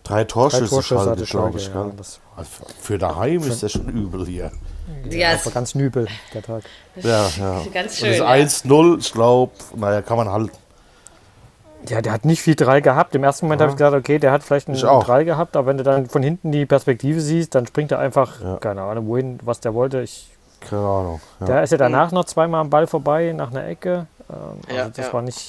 Speaker 4: Drei Torschüsse,
Speaker 5: Drei Torschüsse
Speaker 4: Schalke, glaube ich.
Speaker 5: ja, das
Speaker 4: Also Für daheim ist das schon übel hier.
Speaker 2: Ja,
Speaker 5: war ganz nübel, der Tag.
Speaker 4: Ja, ja.
Speaker 2: ganz
Speaker 4: Und
Speaker 2: schön.
Speaker 4: das
Speaker 2: Ja.
Speaker 4: 1-0, ich glaube, naja, kann man halten.
Speaker 5: Ja, der hat nicht viel 3 gehabt. Im ersten Moment habe ich gedacht, okay, der hat vielleicht einen
Speaker 4: Ich auch.
Speaker 5: 3 gehabt, aber wenn du dann von hinten die Perspektive siehst, dann springt er einfach, keine Ahnung, wohin, was der wollte. Ich,
Speaker 4: Keine Ahnung. Ja.
Speaker 5: Der ist ja danach noch zweimal am Ball vorbei, nach einerEcke. Ähm, also
Speaker 3: Ja,
Speaker 5: das,
Speaker 3: ja.
Speaker 5: War nicht,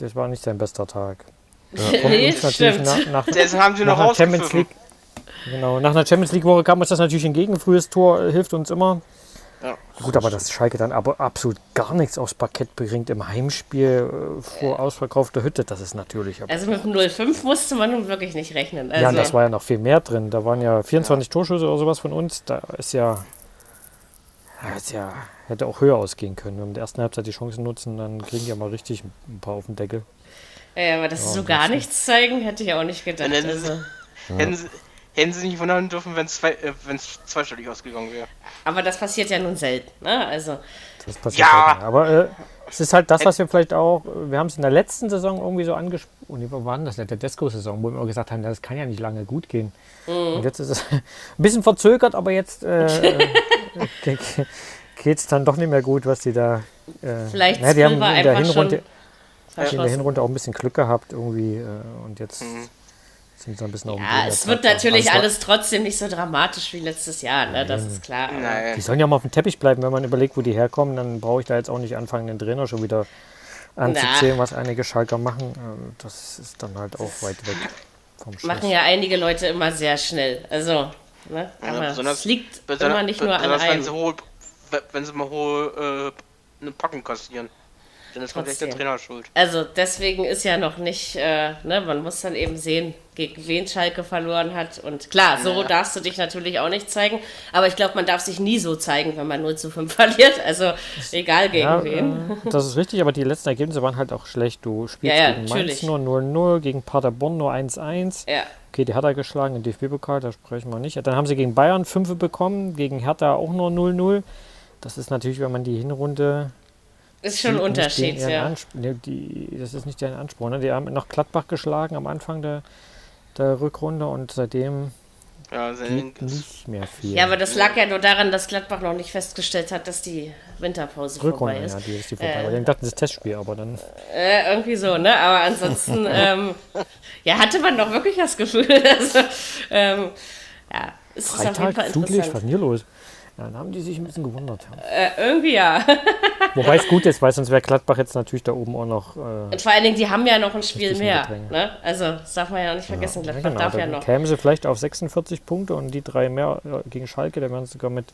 Speaker 5: das war nicht sein bester Tag.
Speaker 2: nee,
Speaker 5: Uns natürlich
Speaker 2: stimmt.
Speaker 5: nach, nach,
Speaker 3: Deswegen haben sie noch
Speaker 5: einer Champions
Speaker 3: rausgepfiffen.
Speaker 5: League. Genau, nach einer Champions League Woche kam uns das natürlich entgegen. Frühes Tor hilft uns immer.
Speaker 3: Ja.
Speaker 5: Gut, aber dass Schalke dann aber absolut gar nichts aufs Parkett bringt im Heimspiel äh, vor ausverkaufter Hütte, das ist natürlich. Aber,
Speaker 2: Also mit dem 0-5 musste man nun wirklich nicht rechnen. Also,
Speaker 5: ja, und das war ja noch viel mehr drin. Da waren ja 24 Torschüsse oder sowas von uns. Da ist ja, ja, ja hätte auch höher ausgehen können. Wenn wir in der ersten Halbzeit die Chancen nutzen, dann kriegen die ja mal richtig ein paar auf den Deckel.
Speaker 2: ja, aber dass sie so gar nichts zeigen, hätte ich auch nicht gedacht.
Speaker 3: Dann-
Speaker 2: Also.
Speaker 3: Hätten, sie, hätten sie nicht wundern dürfen, wenn es zwei, äh, zweistellig ausgegangen wäre.
Speaker 2: Aber das passiert ja nun selten. Ne? Also,
Speaker 5: Das passiert
Speaker 3: Ja.
Speaker 5: nicht. Aber äh, Es ist halt das, was wir vielleicht auch, wir haben es in der letzten Saison irgendwie so angesprochen, wo war das, der Desco-Saison, wo wir immer gesagt haben, das kann ja nicht lange gut gehen. Mhm. Und jetzt ist es ein bisschen verzögert, aber jetzt äh, geht es dann doch nicht mehr gut, was die da.
Speaker 2: Äh, Vielleicht na, die haben in der, Hinrunde,
Speaker 5: in der Hinrunde auch ein bisschen Glück gehabt irgendwie äh, und jetzt. Mhm sind so ein bisschen
Speaker 2: Ja, es wird natürlich alles trotzdem nicht so dramatisch wie letztes Jahr, ne? das ist klar.
Speaker 5: Die sollen ja mal auf dem Teppich bleiben, wenn man überlegt, wo die herkommen, dann brauche ich da jetzt auch nicht anfangen, den Trainer schon wieder anzuzählen, Na. was einige Schalker machen. Ähm, das ist dann halt auch weit weg
Speaker 2: vom Schluss. Machen ja einige Leute immer sehr schnell. Also, ne? Aber ja, es liegt immer nicht nur an einem.
Speaker 3: Wenn sie, hohe, wenn sie mal hohe äh, eine Packung kassieren. Dann ist man der Trainer schuld.
Speaker 2: Also deswegen ist ja noch nicht, äh, ne, man muss dann eben sehen, gegen wen Schalke verloren hat. Und klar, so ja. darfst du dich natürlich auch nicht zeigen. Aber ich glaube, man darf sich nie so zeigen, wenn man 0 zu 5 verliert. Also egal gegen ja, wen.
Speaker 5: Äh, das ist richtig, aber die letzten Ergebnisse waren halt auch schlecht. Du spielst ja, gegen. Mainz nur 0-0, gegen Paderborn nur 1-1. Ja. Okay, die hat er geschlagen im DFB-Pokal, da sprechen wir nicht. Dann haben sie gegen Bayern 5 bekommen, gegen Hertha auch nur 0-0. Das ist natürlich, wenn man die Hinrunde
Speaker 2: ist schon ein Unterschied, ja.
Speaker 5: Ne, die, das ist nicht deren Anspruch. Ne? Die haben noch Gladbach geschlagen am Anfang der, der Rückrunde und seitdem ja, geht nicht mehr viel.
Speaker 2: Ja, aber das lag ja nur daran, dass Gladbach noch nicht festgestellt hat, dass die Winterpause Rückrunde, vorbei ist.
Speaker 5: ja, die ist die vorbei. Äh, die dachten, das ist Testspiel, aber dann...
Speaker 2: Äh, irgendwie so, ne? Aber ansonsten, ähm, ja, hatte man doch wirklich das Gefühl, also, ähm, ja,
Speaker 5: ist Freitag, auf jeden Fall Flutlicht, was ist denn hier los? Ja, dann haben die sich ein bisschen gewundert.
Speaker 2: Äh, irgendwie ja.
Speaker 5: Wobei es gut ist, weil sonst wäre Gladbach jetzt natürlich da oben auch noch. Äh,
Speaker 2: und vor allen Dingen, die haben ja noch ein Spiel mehr. Ne? Also, das darf man ja nicht vergessen. Ja, Gladbach genau, darf ja noch.
Speaker 5: Kämen sie vielleicht auf 46 Punkte und die drei mehr äh, gegen Schalke, da wären sie sogar mit,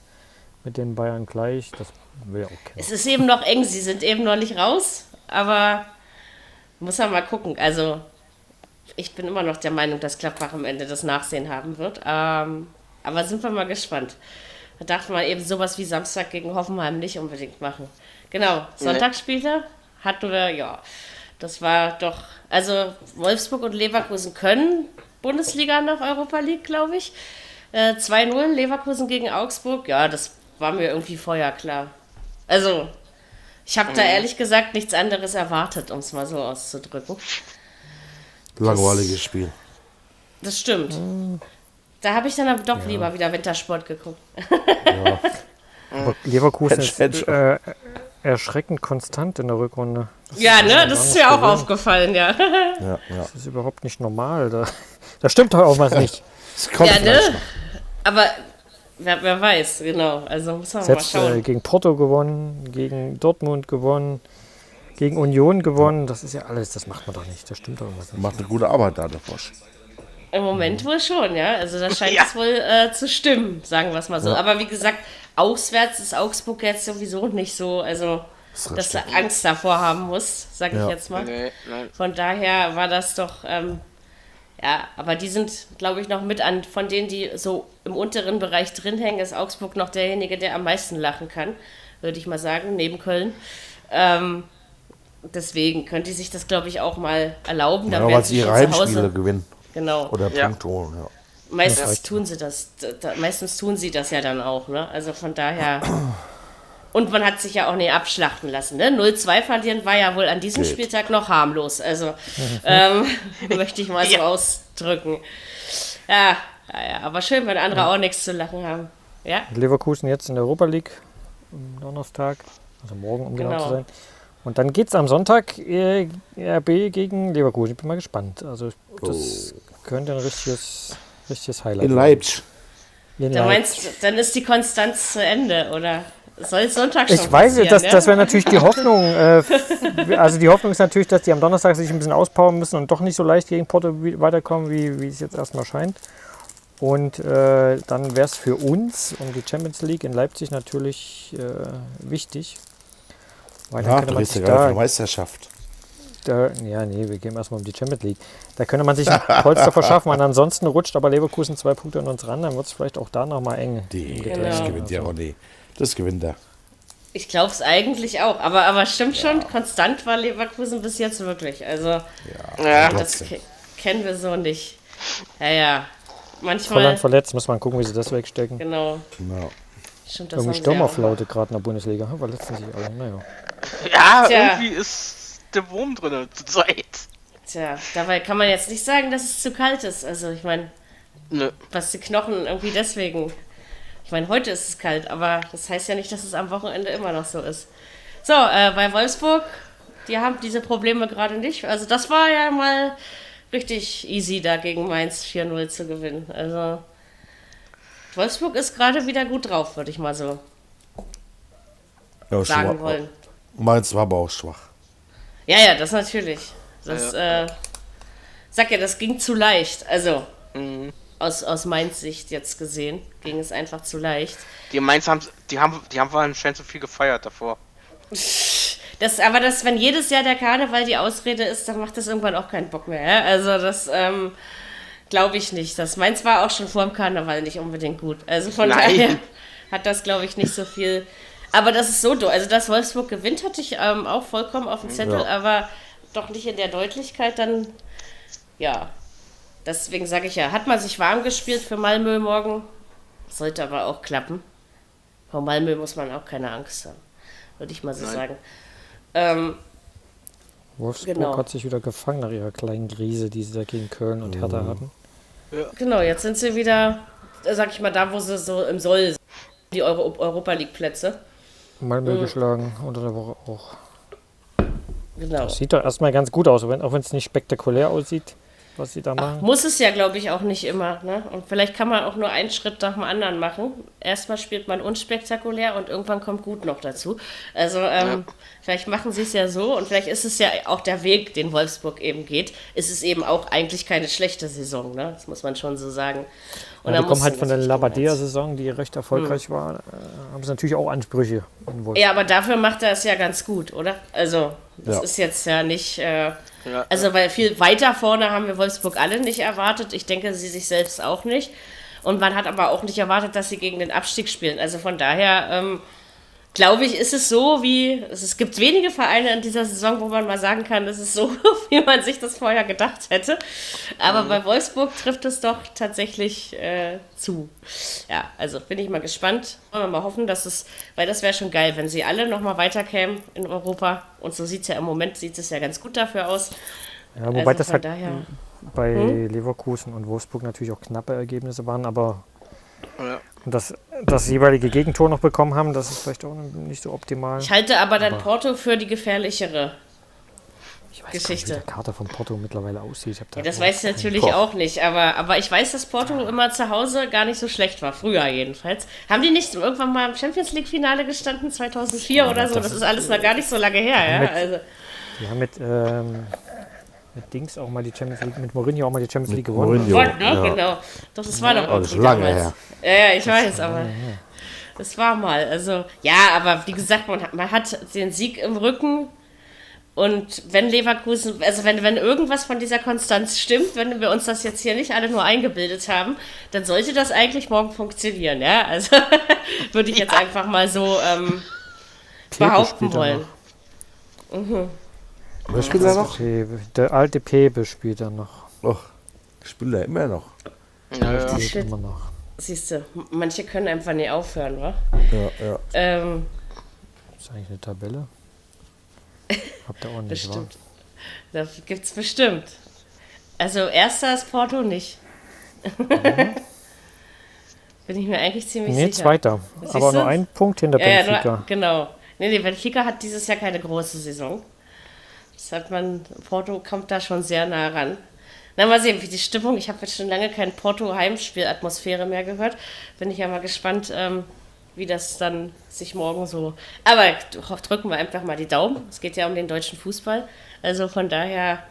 Speaker 5: mit den Bayern gleich. Das wäre okay.
Speaker 2: Es ist eben noch eng, sie sind eben noch nicht raus, aber muss man mal gucken. Also, ich bin immer noch der Meinung, dass Gladbach am Ende das Nachsehen haben wird. Ähm, aber sind wir mal gespannt. Da darf man eben sowas wie Samstag gegen Hoffenheim nicht unbedingt machen. Genau, Sonntag spielte, hatten wir, ja, das war doch, also Wolfsburg und Leverkusen können Bundesliga nach Europa League, glaube ich. Äh, 2-0 Leverkusen gegen Augsburg, ja, das war mir irgendwie vorher klar. Also, ich habe mhm. da ehrlich gesagt nichts anderes erwartet, um es mal so auszudrücken.
Speaker 4: Langweiliges das, Spiel.
Speaker 2: Das stimmt. Da habe ich dann aber doch ja. lieber wieder Wintersport geguckt. Ja.
Speaker 5: aber Leverkusen ist äh, erschreckend konstant in der Rückrunde.
Speaker 2: Das ja, ne? Das ist mir auch aufgefallen, ja.
Speaker 5: ja. Das ist überhaupt nicht normal. Da, da stimmt doch auch was nicht.
Speaker 2: ja, ne? Aber wer, wer, weiß, genau. Also muss man
Speaker 5: Selbst,
Speaker 2: mal schauen.
Speaker 5: Äh, gegen Porto gewonnen, gegen Dortmund gewonnen, gegen Union gewonnen. Das ist ja alles, das macht man doch nicht. Das stimmt doch irgendwas nicht.
Speaker 4: Macht eine gute Arbeit da, der Frosch.
Speaker 2: Im Moment wohl schon, ja. Also da scheint ja. es wohl äh, zu stimmen, sagen wir es mal so. Ja. Aber wie gesagt, auswärts ist Augsburg jetzt sowieso nicht so, also das dass du Angst davor haben musst, sag ja. ich jetzt mal. Nee, von daher war das doch, ähm, ja, aber die sind, glaube ich, noch mit an, von denen, die so im unteren Bereich drin hängen, ist Augsburg noch derjenige, der am meisten lachen kann, würde ich mal sagen, neben Köln. Ähm, deswegen könnte sie sich das, glaube ich, auch mal erlauben.
Speaker 4: Ja, weil sie ihre Heimspiele gewinnen.
Speaker 2: Genau.
Speaker 4: Oder ja. Punkte holen, ja.
Speaker 2: Meistens ja. tun sie das. Da, meistens tun sie das ja dann auch, ne? Also von daher. Und man hat sich ja auch nicht abschlachten lassen. Ne? 0-2 verlieren war ja wohl an diesem Geht. Spieltag noch harmlos. Also ähm, möchte ich mal so ja. ausdrücken. Ja, ja, ja, aber schön, wenn andere auch nichts zu lachen haben. Ja?
Speaker 5: Leverkusen jetzt in der Europa League am Donnerstag, also morgen, um genau, genau zu sein. Und dann geht es am Sonntag äh, RB gegen Leverkusen. Ich bin mal gespannt. Also das oh. könnte ein richtiges, richtiges Highlight
Speaker 4: In Leipzig.
Speaker 2: In da meinst dann ist die Konstanz zu Ende, oder? Soll es Sonntag
Speaker 5: schon Ich weiß, das, ja? das wäre natürlich die Hoffnung. Äh, also die Hoffnung ist natürlich, dass die am Donnerstag sich ein bisschen auspowern müssen und doch nicht so leicht gegen Porto weiterkommen, wie, wie es jetzt erstmal scheint. Und äh, dann wäre es für uns um die Champions League in Leipzig natürlich äh, wichtig,
Speaker 4: weil ja, du bist ja gerade für Meisterschaft.
Speaker 5: Da, ja, nee, wir gehen erstmal um die Champions League. Da könnte man sich ein Polster verschaffen und ansonsten rutscht aber Leverkusen zwei Punkte an uns ran, dann wird es vielleicht auch da nochmal eng.
Speaker 4: Die, genau. Das gewinnt ja Ronny. Das gewinnt er.
Speaker 2: Ich glaube es eigentlich auch, aber, aber stimmt ja. schon, konstant war Leverkusen bis jetzt wirklich. Also, ja, ja das kennen wir so nicht. Ja, ja. Manchmal.
Speaker 5: Volland verletzt, muss man gucken, wie sie das wegstecken.
Speaker 2: Genau. genau. Stimmt,
Speaker 5: Irgendwie
Speaker 2: haben sie
Speaker 5: Stürmerflaute gerade in der Bundesliga. War letztens nicht alle. Naja.
Speaker 3: Ja,
Speaker 2: Tja.
Speaker 3: irgendwie ist der Wurm drin zur Zeit.
Speaker 2: Tja, dabei kann man jetzt nicht sagen, dass es zu kalt ist. Also ich meine,
Speaker 3: Nö.
Speaker 2: was die Knochen irgendwie deswegen. Ich meine, heute ist es kalt, aber das heißt ja nicht, dass es am Wochenende immer noch so ist. So, äh, bei Wolfsburg, die haben diese Probleme gerade nicht. Also das war ja mal richtig easy, da gegen Mainz 4-0 zu gewinnen. Also Wolfsburg ist gerade wieder gut drauf, würde ich mal so
Speaker 4: Ja,
Speaker 2: sagen wollen.
Speaker 4: Meins war aber auch schwach.
Speaker 2: Ja, ja, das natürlich. Das, äh, sag ja, das ging zu leicht. Also, aus, aus Mainz Sicht jetzt gesehen, ging es einfach zu leicht.
Speaker 3: Die Mainz haben, die haben, die haben anscheinend so viel gefeiert davor.
Speaker 2: Das, aber das, wenn jedes Jahr der Karneval die Ausrede ist, dann macht das irgendwann auch keinen Bock mehr. Ja? Also, das ähm, glaube ich nicht. Das Mainz war auch schon vor dem Karneval nicht unbedingt gut. Also, von
Speaker 3: Nein.
Speaker 2: daher hat das, glaube ich, nicht so viel. Aber das ist so, do- also dass Wolfsburg gewinnt, hatte ich ähm, auch vollkommen auf dem Zettel,
Speaker 4: Ja.
Speaker 2: aber doch nicht in der Deutlichkeit dann, ja. Deswegen sage ich ja, hat man sich warm gespielt für Malmö morgen, sollte aber auch klappen. Vor Malmö muss man auch keine Angst haben, würde ich mal so
Speaker 3: Nein.
Speaker 2: sagen. Ähm,
Speaker 5: Wolfsburg
Speaker 2: Genau.
Speaker 5: hat sich wieder gefangen nach ihrer kleinen Krise, die sie da gegen Köln und Hertha hatten.
Speaker 2: genau, jetzt sind sie wieder, äh, sag ich mal, da, wo sie so im Soll sind, die Euro Europa League Plätze.
Speaker 5: Malmö geschlagen, unter der Woche auch.
Speaker 2: Genau.
Speaker 5: Sieht doch erstmal ganz gut aus, wenn, auch wenn es nicht spektakulär aussieht, was sie da machen.
Speaker 2: Muss es ja, glaube ich, auch nicht immer. Ne? Und vielleicht kann man auch nur einen Schritt nach dem anderen machen. Erstmal spielt man unspektakulär und irgendwann kommt gut noch dazu. Also ähm, vielleicht machen sie es ja so und vielleicht ist es ja auch der Weg, den Wolfsburg eben geht. Ist es eben auch eigentlich keine schlechte Saison. Ne? Das muss man schon so sagen. Und
Speaker 5: Ja,
Speaker 2: dann
Speaker 5: die kommen halt von der Labadea-Saison, die recht erfolgreich war. Äh, haben sie natürlich auch Ansprüche in Wolfsburg.
Speaker 2: Ja, aber dafür macht er es ja ganz gut, oder? Also, das
Speaker 4: Ja.
Speaker 2: ist jetzt ja nicht. Äh,
Speaker 3: Ja.
Speaker 2: also, weil viel weiter vorne haben wir Wolfsburg alle nicht erwartet. Ich denke, sie sich selbst auch nicht. Und man hat aber auch nicht erwartet, dass sie gegen den Abstieg spielen. Also von daher, ähm, glaube ich, ist es so, wie. Es, gibt wenige Vereine in dieser Saison, wo man mal sagen kann, es ist so, wie man sich das vorher gedacht hätte. Aber bei Wolfsburg trifft es doch tatsächlich äh, zu. Ja, also bin ich mal gespannt. Wollen wir mal hoffen, dass es, weil das wäre schon geil, wenn sie alle nochmal weiterkämen in Europa. Und so sieht es ja im Moment, sieht es ja ganz gut dafür aus.
Speaker 5: Ja, wobei
Speaker 2: also
Speaker 5: das halt
Speaker 2: daher.
Speaker 5: bei
Speaker 2: Hm?
Speaker 5: Leverkusen und Wolfsburg natürlich auch knappe Ergebnisse waren, aber
Speaker 3: Ja.
Speaker 5: Das, das jeweilige Gegentor noch bekommen haben, das ist vielleicht auch nicht so optimal.
Speaker 2: Ich halte aber dann Porto für die gefährlichere.
Speaker 5: Ich weiß
Speaker 2: Geschichte.
Speaker 5: gar nicht, wie der Kader von Porto mittlerweile aussieht. Da
Speaker 2: Ja, das weiß ich natürlich auch nicht, aber, aber ich weiß, dass Porto immer zu Hause gar nicht so schlecht war. Früher jedenfalls. Haben die nicht irgendwann mal im Champions League-Finale gestanden, 2004 oder so?
Speaker 5: das
Speaker 2: Das ist alles noch gar nicht so lange her, ja?
Speaker 5: Mit-
Speaker 2: Also,
Speaker 5: Die haben mit, ähm, mit Dings auch mal die Champions League, mit Mourinho auch mal die Champions League gewonnen.
Speaker 4: Mourinho.
Speaker 2: Gott, ne?
Speaker 4: ja.
Speaker 2: Genau. Doch, das war doch
Speaker 4: Oh, das lange
Speaker 2: damals. Ja, ja, ich weiß, aber das war mal. Also, ja, aber wie gesagt, man hat, man hat den Sieg im Rücken. Und wenn Leverkusen, also wenn, wenn irgendwas von dieser Konstanz stimmt, wenn wir uns das jetzt hier nicht alle nur eingebildet haben, dann sollte das eigentlich morgen funktionieren, ja? Also würde ich jetzt einfach mal so ähm, behaupten wollen.
Speaker 4: Wer spielt er noch?
Speaker 5: Pepe, der alte Pepe spielt dann noch.
Speaker 4: Och, spielt er immer noch.
Speaker 3: Ja, ja.
Speaker 5: Spielt immer noch.
Speaker 2: Siehst du, manche können einfach nicht aufhören, wa?
Speaker 4: Ja, ja.
Speaker 2: Ähm,
Speaker 5: Das ist eigentlich eine Tabelle. Habt ihr auch nicht, wa?
Speaker 2: Bestimmt. Das gibt's bestimmt. Also erster ist Porto nicht. Bin ich mir eigentlich ziemlich
Speaker 5: Nee,
Speaker 2: sicher.
Speaker 5: zweiter.
Speaker 2: Siehst
Speaker 5: Aber
Speaker 2: du?
Speaker 5: nur ein Punkt hinter
Speaker 2: Ja, ja,
Speaker 5: Benfica.
Speaker 2: nur, genau. Nee, nee, Benfica hat dieses Jahr keine große Saison. Das hat man, Porto kommt da schon sehr nah ran. Na, mal sehen, wie die Stimmung, ich habe jetzt schon lange kein Porto-Heimspiel-Atmosphäre mehr gehört. Bin ich ja mal gespannt, ähm, wie das dann sich morgen so. Aber drücken wir einfach mal die Daumen. Es geht ja um den deutschen Fußball. Also von daher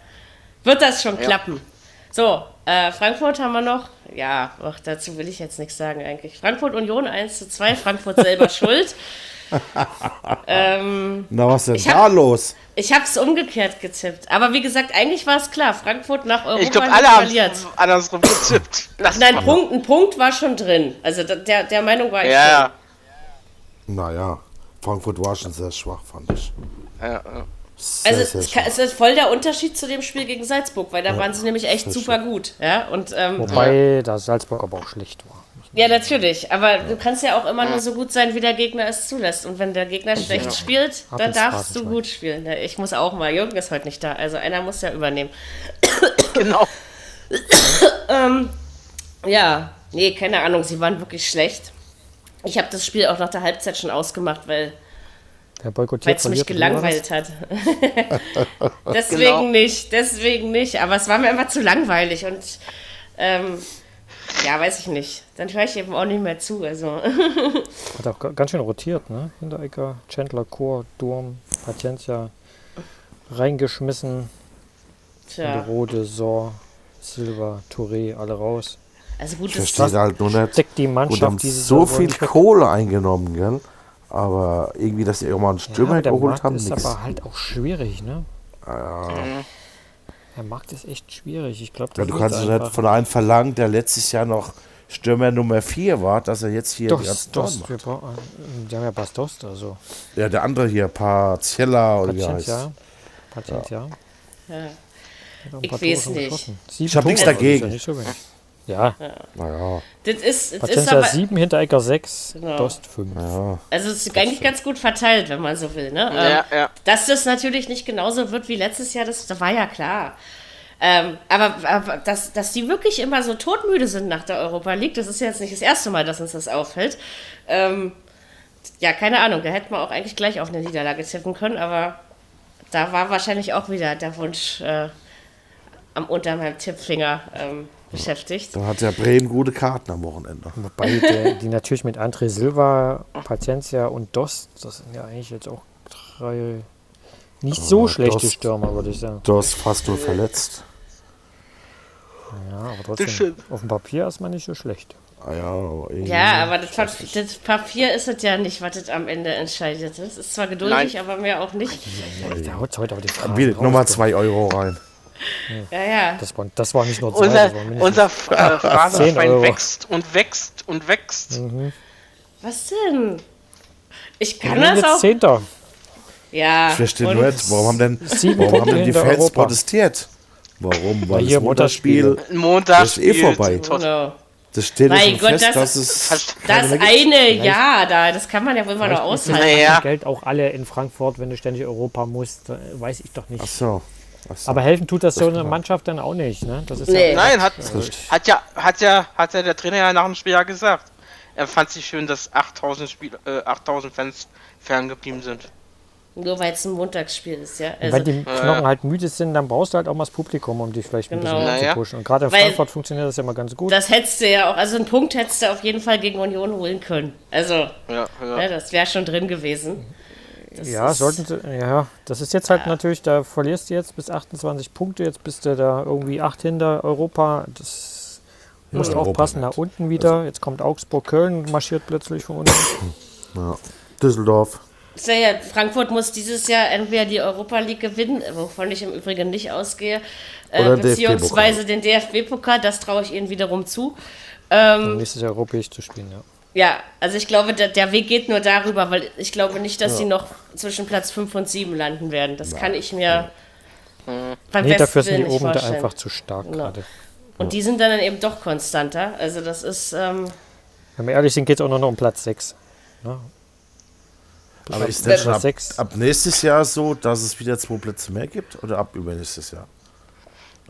Speaker 2: wird das schon klappen. So, äh, Frankfurt haben wir noch. Ja, ach, dazu will ich jetzt nichts sagen eigentlich. Frankfurt Union 1 zu 2, Frankfurt selber schuld.
Speaker 4: Na, was ist
Speaker 2: Ich
Speaker 4: denn
Speaker 2: hab-
Speaker 4: da los?
Speaker 2: Ich habe es umgekehrt getippt. Aber wie gesagt, eigentlich war es klar. Frankfurt nach Europa
Speaker 3: Ich glaube,
Speaker 2: nicht
Speaker 3: alle haben
Speaker 2: verliert.
Speaker 3: andersrum getippt. Lass
Speaker 2: Nein. Punkt, ein Punkt war schon drin. Also der, der Meinung war ich
Speaker 3: Ja, ja.
Speaker 4: Naja, Frankfurt war schon sehr schwach, fand ich.
Speaker 3: ja, ja.
Speaker 4: Sehr,
Speaker 2: Also
Speaker 4: sehr
Speaker 2: es,
Speaker 4: schwach.
Speaker 2: es ist voll der Unterschied zu dem Spiel gegen Salzburg, weil da waren sie nämlich echt super gut. Ja, und ähm,
Speaker 5: Wobei da Salzburg aber auch schlecht war.
Speaker 2: Ja, natürlich. Aber du kannst ja auch immer nur so gut sein, wie der Gegner es zulässt. Und wenn der Gegner schlecht spielt,
Speaker 5: Ab
Speaker 2: dann darfst du gut spielen. Ja, Ich muss auch mal. Jürgen ist heute nicht da. Also einer muss ja übernehmen.
Speaker 3: Genau.
Speaker 2: Ja, nee, keine Ahnung. Sie waren wirklich schlecht. Ich habe das Spiel auch nach der Halbzeit schon ausgemacht, weil es mich gelangweilt hat. deswegen
Speaker 3: Genau.
Speaker 2: nicht, deswegen nicht. Aber es war mir einfach zu langweilig und ähm, ja, weiß ich nicht. Dann höre ich eben auch nicht mehr zu. Also
Speaker 5: Hat auch ga- ganz schön rotiert, ne? Hinterecker, Chandler, Chor, Durm, Paciencia reingeschmissen.
Speaker 2: tja,
Speaker 5: Rode, Sor, Silva, Touré, alle raus.
Speaker 2: also gut,
Speaker 4: Ich
Speaker 2: das,
Speaker 4: verstehe halt nur nicht.
Speaker 5: Deckt die
Speaker 4: Und
Speaker 5: Mannschaft,
Speaker 4: haben
Speaker 5: die
Speaker 4: so viel Kohle eingenommen, gell? Aber irgendwie, dass sie irgendwann einen
Speaker 5: Ja,
Speaker 4: Stürmer
Speaker 5: der
Speaker 4: geholt haben,
Speaker 5: ist
Speaker 4: nix.
Speaker 5: aber halt auch schwierig, ne? Der Markt ist echt schwierig. Ich glaube,
Speaker 4: Ja, du kannst nicht von einem verlangen, der letztes Jahr noch Stürmer Nummer 4 war, dass er jetzt hier die
Speaker 5: Dost,
Speaker 4: ganzen Tore
Speaker 5: Dost, wir, brauchen- die haben ja Bastost, also
Speaker 4: Ja, der andere hier, Paziella oder wie heißt.
Speaker 2: Ja.
Speaker 5: Hat auch ein
Speaker 2: Ich weiß nicht.
Speaker 4: Ich hab nichts dagegen.
Speaker 5: Ja, ja,
Speaker 4: Naja,
Speaker 2: das ist, das ist
Speaker 5: Paciencia
Speaker 2: aber,
Speaker 5: 7, Hinterecker 6,
Speaker 2: Genau.
Speaker 5: Dost 5.
Speaker 4: ja.
Speaker 2: also es ist eigentlich ganz gut verteilt, wenn man so will. Ne?
Speaker 3: Ja,
Speaker 2: ähm,
Speaker 3: ja.
Speaker 2: Dass das natürlich nicht genauso wird wie letztes Jahr, das, das war ja klar. Ähm, aber aber dass, dass die wirklich immer so todmüde sind nach der Europa League, das ist ja jetzt nicht das erste Mal, dass uns das auffällt. Ähm, ja, keine Ahnung, da hätten wir auch eigentlich gleich auf eine Niederlage tippen können, aber da war wahrscheinlich auch wieder der Wunsch äh, am unter meinem Tippfinger ähm, beschäftigt.
Speaker 4: Da hat ja Bremen gute Karten am Wochenende.
Speaker 5: Wobei der, die natürlich mit André Silva, Paciencia und Dost, das sind ja eigentlich jetzt auch drei nicht so
Speaker 4: Oh,
Speaker 5: schlechte
Speaker 4: Dost.
Speaker 5: Stürmer, würde ich sagen.
Speaker 4: Du hast fast nur verletzt.
Speaker 5: Ja, aber
Speaker 3: Das
Speaker 5: trotzdem, auf dem Papier ist man nicht so schlecht.
Speaker 4: Ah ja, aber.
Speaker 2: Ja, aber das, Pap- das Papier ist es ja nicht, was das am Ende entscheidet. Es ist zwar geduldig, aber mehr auch nicht.
Speaker 5: Da haut heute aber die Fragen
Speaker 4: Wieder
Speaker 5: raus,
Speaker 4: nochmal
Speaker 5: du.
Speaker 4: 2 Euro rein.
Speaker 2: Ja, ja.
Speaker 5: Das war, das war nicht nur zwei,
Speaker 3: Unser,
Speaker 5: das war mindestens
Speaker 3: unser äh,
Speaker 5: 10
Speaker 3: Phrasenschwein wächst und wächst und wächst.
Speaker 2: Was denn? Ich
Speaker 5: Wir
Speaker 2: kann
Speaker 5: sind
Speaker 2: das
Speaker 5: jetzt
Speaker 2: auch.
Speaker 5: Zehnter.
Speaker 2: Ja.
Speaker 4: Ich verstehe nur nicht, warum haben denn, warum haben denn die Fans
Speaker 5: Europa.
Speaker 4: protestiert? Warum? Weil
Speaker 5: hier
Speaker 4: das Montagsspiel,
Speaker 5: Montagsspiele.
Speaker 3: Ein Montag
Speaker 4: Das ist eh vorbei.
Speaker 2: Genau.
Speaker 4: das steht ja
Speaker 2: Mein Gott,
Speaker 4: fest,
Speaker 2: das-
Speaker 4: keine
Speaker 2: Das eine Jahr da, das kann man ja wohl immer noch aushalten.
Speaker 3: Naja.
Speaker 5: Geld auch alle in Frankfurt, wenn du ständig Europa musst, weiß ich doch nicht.
Speaker 4: Ach so. So.
Speaker 5: Aber helfen tut das so eine Mannschaft dann auch nicht, ne? Das ist
Speaker 2: Nee.
Speaker 5: ja,
Speaker 3: Nein, hat, hat, ja, hat, ja, hat ja der Trainer ja nach dem Spiel ja gesagt. Er fand sich schön, dass 8000, Spiel, äh, 8000 Fans ferngeblieben sind.
Speaker 2: Nur weil es ein Montagsspiel ist, ja. Also,
Speaker 5: wenn die Knochen halt müde sind, dann brauchst du halt auch mal das Publikum, um dich vielleicht ein
Speaker 2: Genau.
Speaker 5: bisschen
Speaker 3: Naja.
Speaker 5: zu pushen. Und gerade in
Speaker 2: Weil-
Speaker 5: Frankfurt funktioniert das ja immer ganz gut.
Speaker 2: das hättest du ja auch, also einen Punkt hättest du auf jeden Fall gegen Union holen können. Also,
Speaker 3: Ja, ja.
Speaker 2: ne, das wäre schon drin gewesen. Das
Speaker 5: ja, sollten sie, ja, das ist jetzt halt natürlich, da verlierst du jetzt bis 28 Punkte, jetzt bist du da irgendwie 8 hinter Europa. Das musst
Speaker 4: Ja,
Speaker 5: aufpassen, nach unten wieder. Jetzt kommt Augsburg, Köln, marschiert plötzlich von unten.
Speaker 4: Ja. Düsseldorf.
Speaker 2: Ja, ja, Frankfurt muss dieses Jahr entweder die Europa League gewinnen, wovon ich im Übrigen nicht ausgehe, äh, beziehungsweise den DFB-Pokal, das traue ich ihnen wiederum zu.
Speaker 5: Um nächstes Jahr europäisch zu spielen, ja.
Speaker 2: Ja, also ich glaube, der, der Weg geht nur darüber, weil ich glaube nicht, dass sie noch zwischen Platz 5 und 7 landen werden. Das kann ich mir beim
Speaker 5: Nee,
Speaker 2: besten
Speaker 5: dafür sind die oben da einfach zu stark gerade.
Speaker 2: Und die sind dann eben doch konstanter. Also das ist, ähm,
Speaker 5: Wenn wir ehrlich sind, geht es auch nur noch um Platz 6.
Speaker 4: Aber ist denn schon ab, ab nächstes Jahr so, dass es wieder zwei Plätze mehr gibt? Oder ab übernächstes Jahr?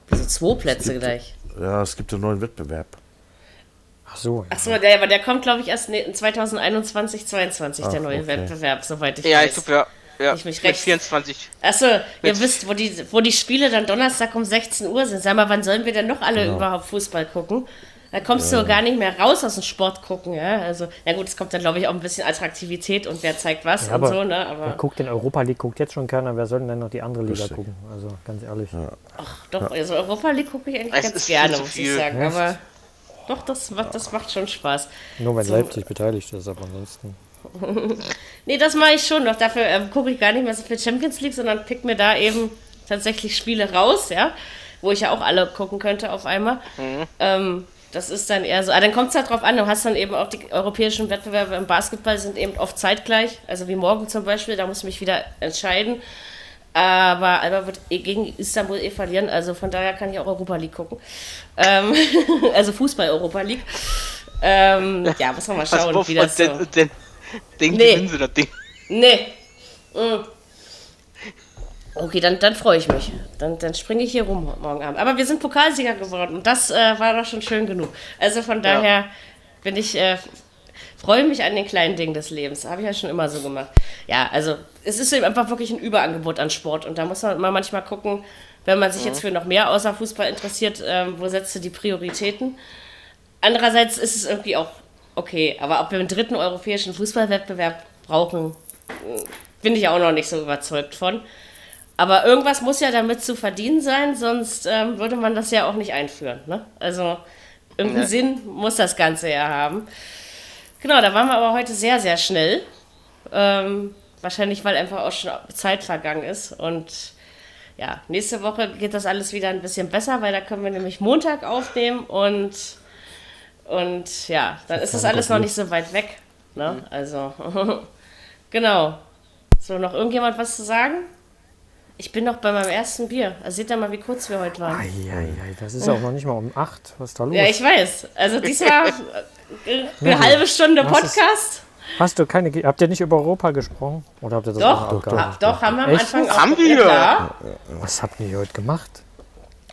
Speaker 2: also zwei Plätze gleich.
Speaker 4: Ja, es gibt einen neuen Wettbewerb.
Speaker 5: Ach so, ja.
Speaker 2: Achso, der, aber der kommt, glaube ich, erst ne- in 2021, 22, der
Speaker 4: Ach,
Speaker 2: neue
Speaker 4: okay.
Speaker 2: Wettbewerb, soweit ich
Speaker 3: Ja, ich
Speaker 2: weiß.
Speaker 3: glaube, ja. ja
Speaker 2: Ich mich
Speaker 3: mit
Speaker 2: recht-
Speaker 3: 24.
Speaker 2: Achso, ihr wisst, wo die, wo die Spiele dann Donnerstag um 16 Uhr sind. Sag mal, wann sollen wir denn noch alle überhaupt Fußball gucken? Da kommst du gar nicht mehr raus aus dem Sport gucken, ja. Also, na gut, es kommt dann, glaube ich, auch ein bisschen Attraktivität und wer zeigt was
Speaker 5: Ja,
Speaker 2: und
Speaker 5: aber-
Speaker 2: so, ne?
Speaker 5: Wer
Speaker 2: Aber
Speaker 5: guckt den Europa League, guckt jetzt schon keiner. Wer soll denn dann noch die andere Liga
Speaker 4: Richtig.
Speaker 5: gucken? Also ganz ehrlich.
Speaker 2: doch, also Europa League gucke ich eigentlich
Speaker 3: Es
Speaker 2: ganz gerne, muss ich sagen. Aber doch, das macht, das macht schon Spaß.
Speaker 5: Nur wenn
Speaker 2: So.
Speaker 5: Leipzig beteiligt ist, aber ansonsten.
Speaker 2: Nee, das mache ich schon noch. Dafür ähm, gucke ich gar nicht mehr so viel Champions League, sondern pick mir da eben tatsächlich Spiele raus, ja. Wo ich ja auch alle gucken könnte auf einmal. Ähm, das ist dann eher so. Aber dann kommt es halt drauf an, du hast dann eben auch die europäischen Wettbewerbe im Basketball sind eben oft zeitgleich. Also wie morgen zum Beispiel, da muss ich mich wieder entscheiden. Aber Alba wird eh gegen Istanbul eh verlieren, also von daher kann ich auch Europa League gucken. Ähm, also Fußball-Europa League. Ähm, ja, muss man mal schauen,
Speaker 3: auf,
Speaker 2: wie das so...
Speaker 3: Den, den, den
Speaker 2: Nee.
Speaker 3: gewinnen sie das Ding.
Speaker 2: Nee. Mm. Okay, dann, dann freue ich mich. Dann, dann springe ich hier rum morgen Abend. Aber wir sind Pokalsieger geworden und das äh, war doch schon schön genug. Also von daher bin ich, äh, freue mich an den kleinen Dingen des Lebens. Habe ich ja schon immer so gemacht. Ja, also es ist eben einfach wirklich ein Überangebot an Sport und da muss man immer manchmal gucken, wenn man sich jetzt für noch mehr außer Fußball interessiert, ähm, wo setzt du die Prioritäten? Andererseits ist es irgendwie auch okay, aber ob wir einen dritten europäischen Fußballwettbewerb brauchen, bin ich auch noch nicht so überzeugt von. Aber irgendwas muss ja damit zu verdienen sein, sonst ähm, würde man das ja auch nicht einführen. Ne? Also irgendeinen
Speaker 3: Nee.
Speaker 2: Sinn muss das Ganze ja haben. Genau, da waren wir aber heute sehr, sehr schnell. Ähm, wahrscheinlich, weil einfach auch schon Zeit vergangen ist. Und ja, nächste Woche geht das alles wieder ein bisschen besser, weil da können wir nämlich Montag aufnehmen und, und ja, dann ist das alles noch nicht so weit weg. Ne? Also, genau. So, noch irgendjemand was zu sagen? Ich bin noch bei meinem ersten Bier. Also seht ihr mal, wie kurz wir heute waren.
Speaker 5: Eieiei, das ist auch noch nicht mal um 8. Was ist da los?
Speaker 2: Ja, ich weiß. Also diesmal eine halbe Stunde
Speaker 5: Was ist-
Speaker 2: Podcast.
Speaker 5: Hast du keine. Habt ihr nicht über Europa gesprochen? Oder habt ihr das
Speaker 2: Doch,
Speaker 5: auch
Speaker 2: doch,
Speaker 5: nicht?
Speaker 2: doch, haben wir am
Speaker 5: Echt?
Speaker 2: Anfang auch.
Speaker 3: Haben wir?
Speaker 2: Ja.
Speaker 5: Was habt ihr heute gemacht?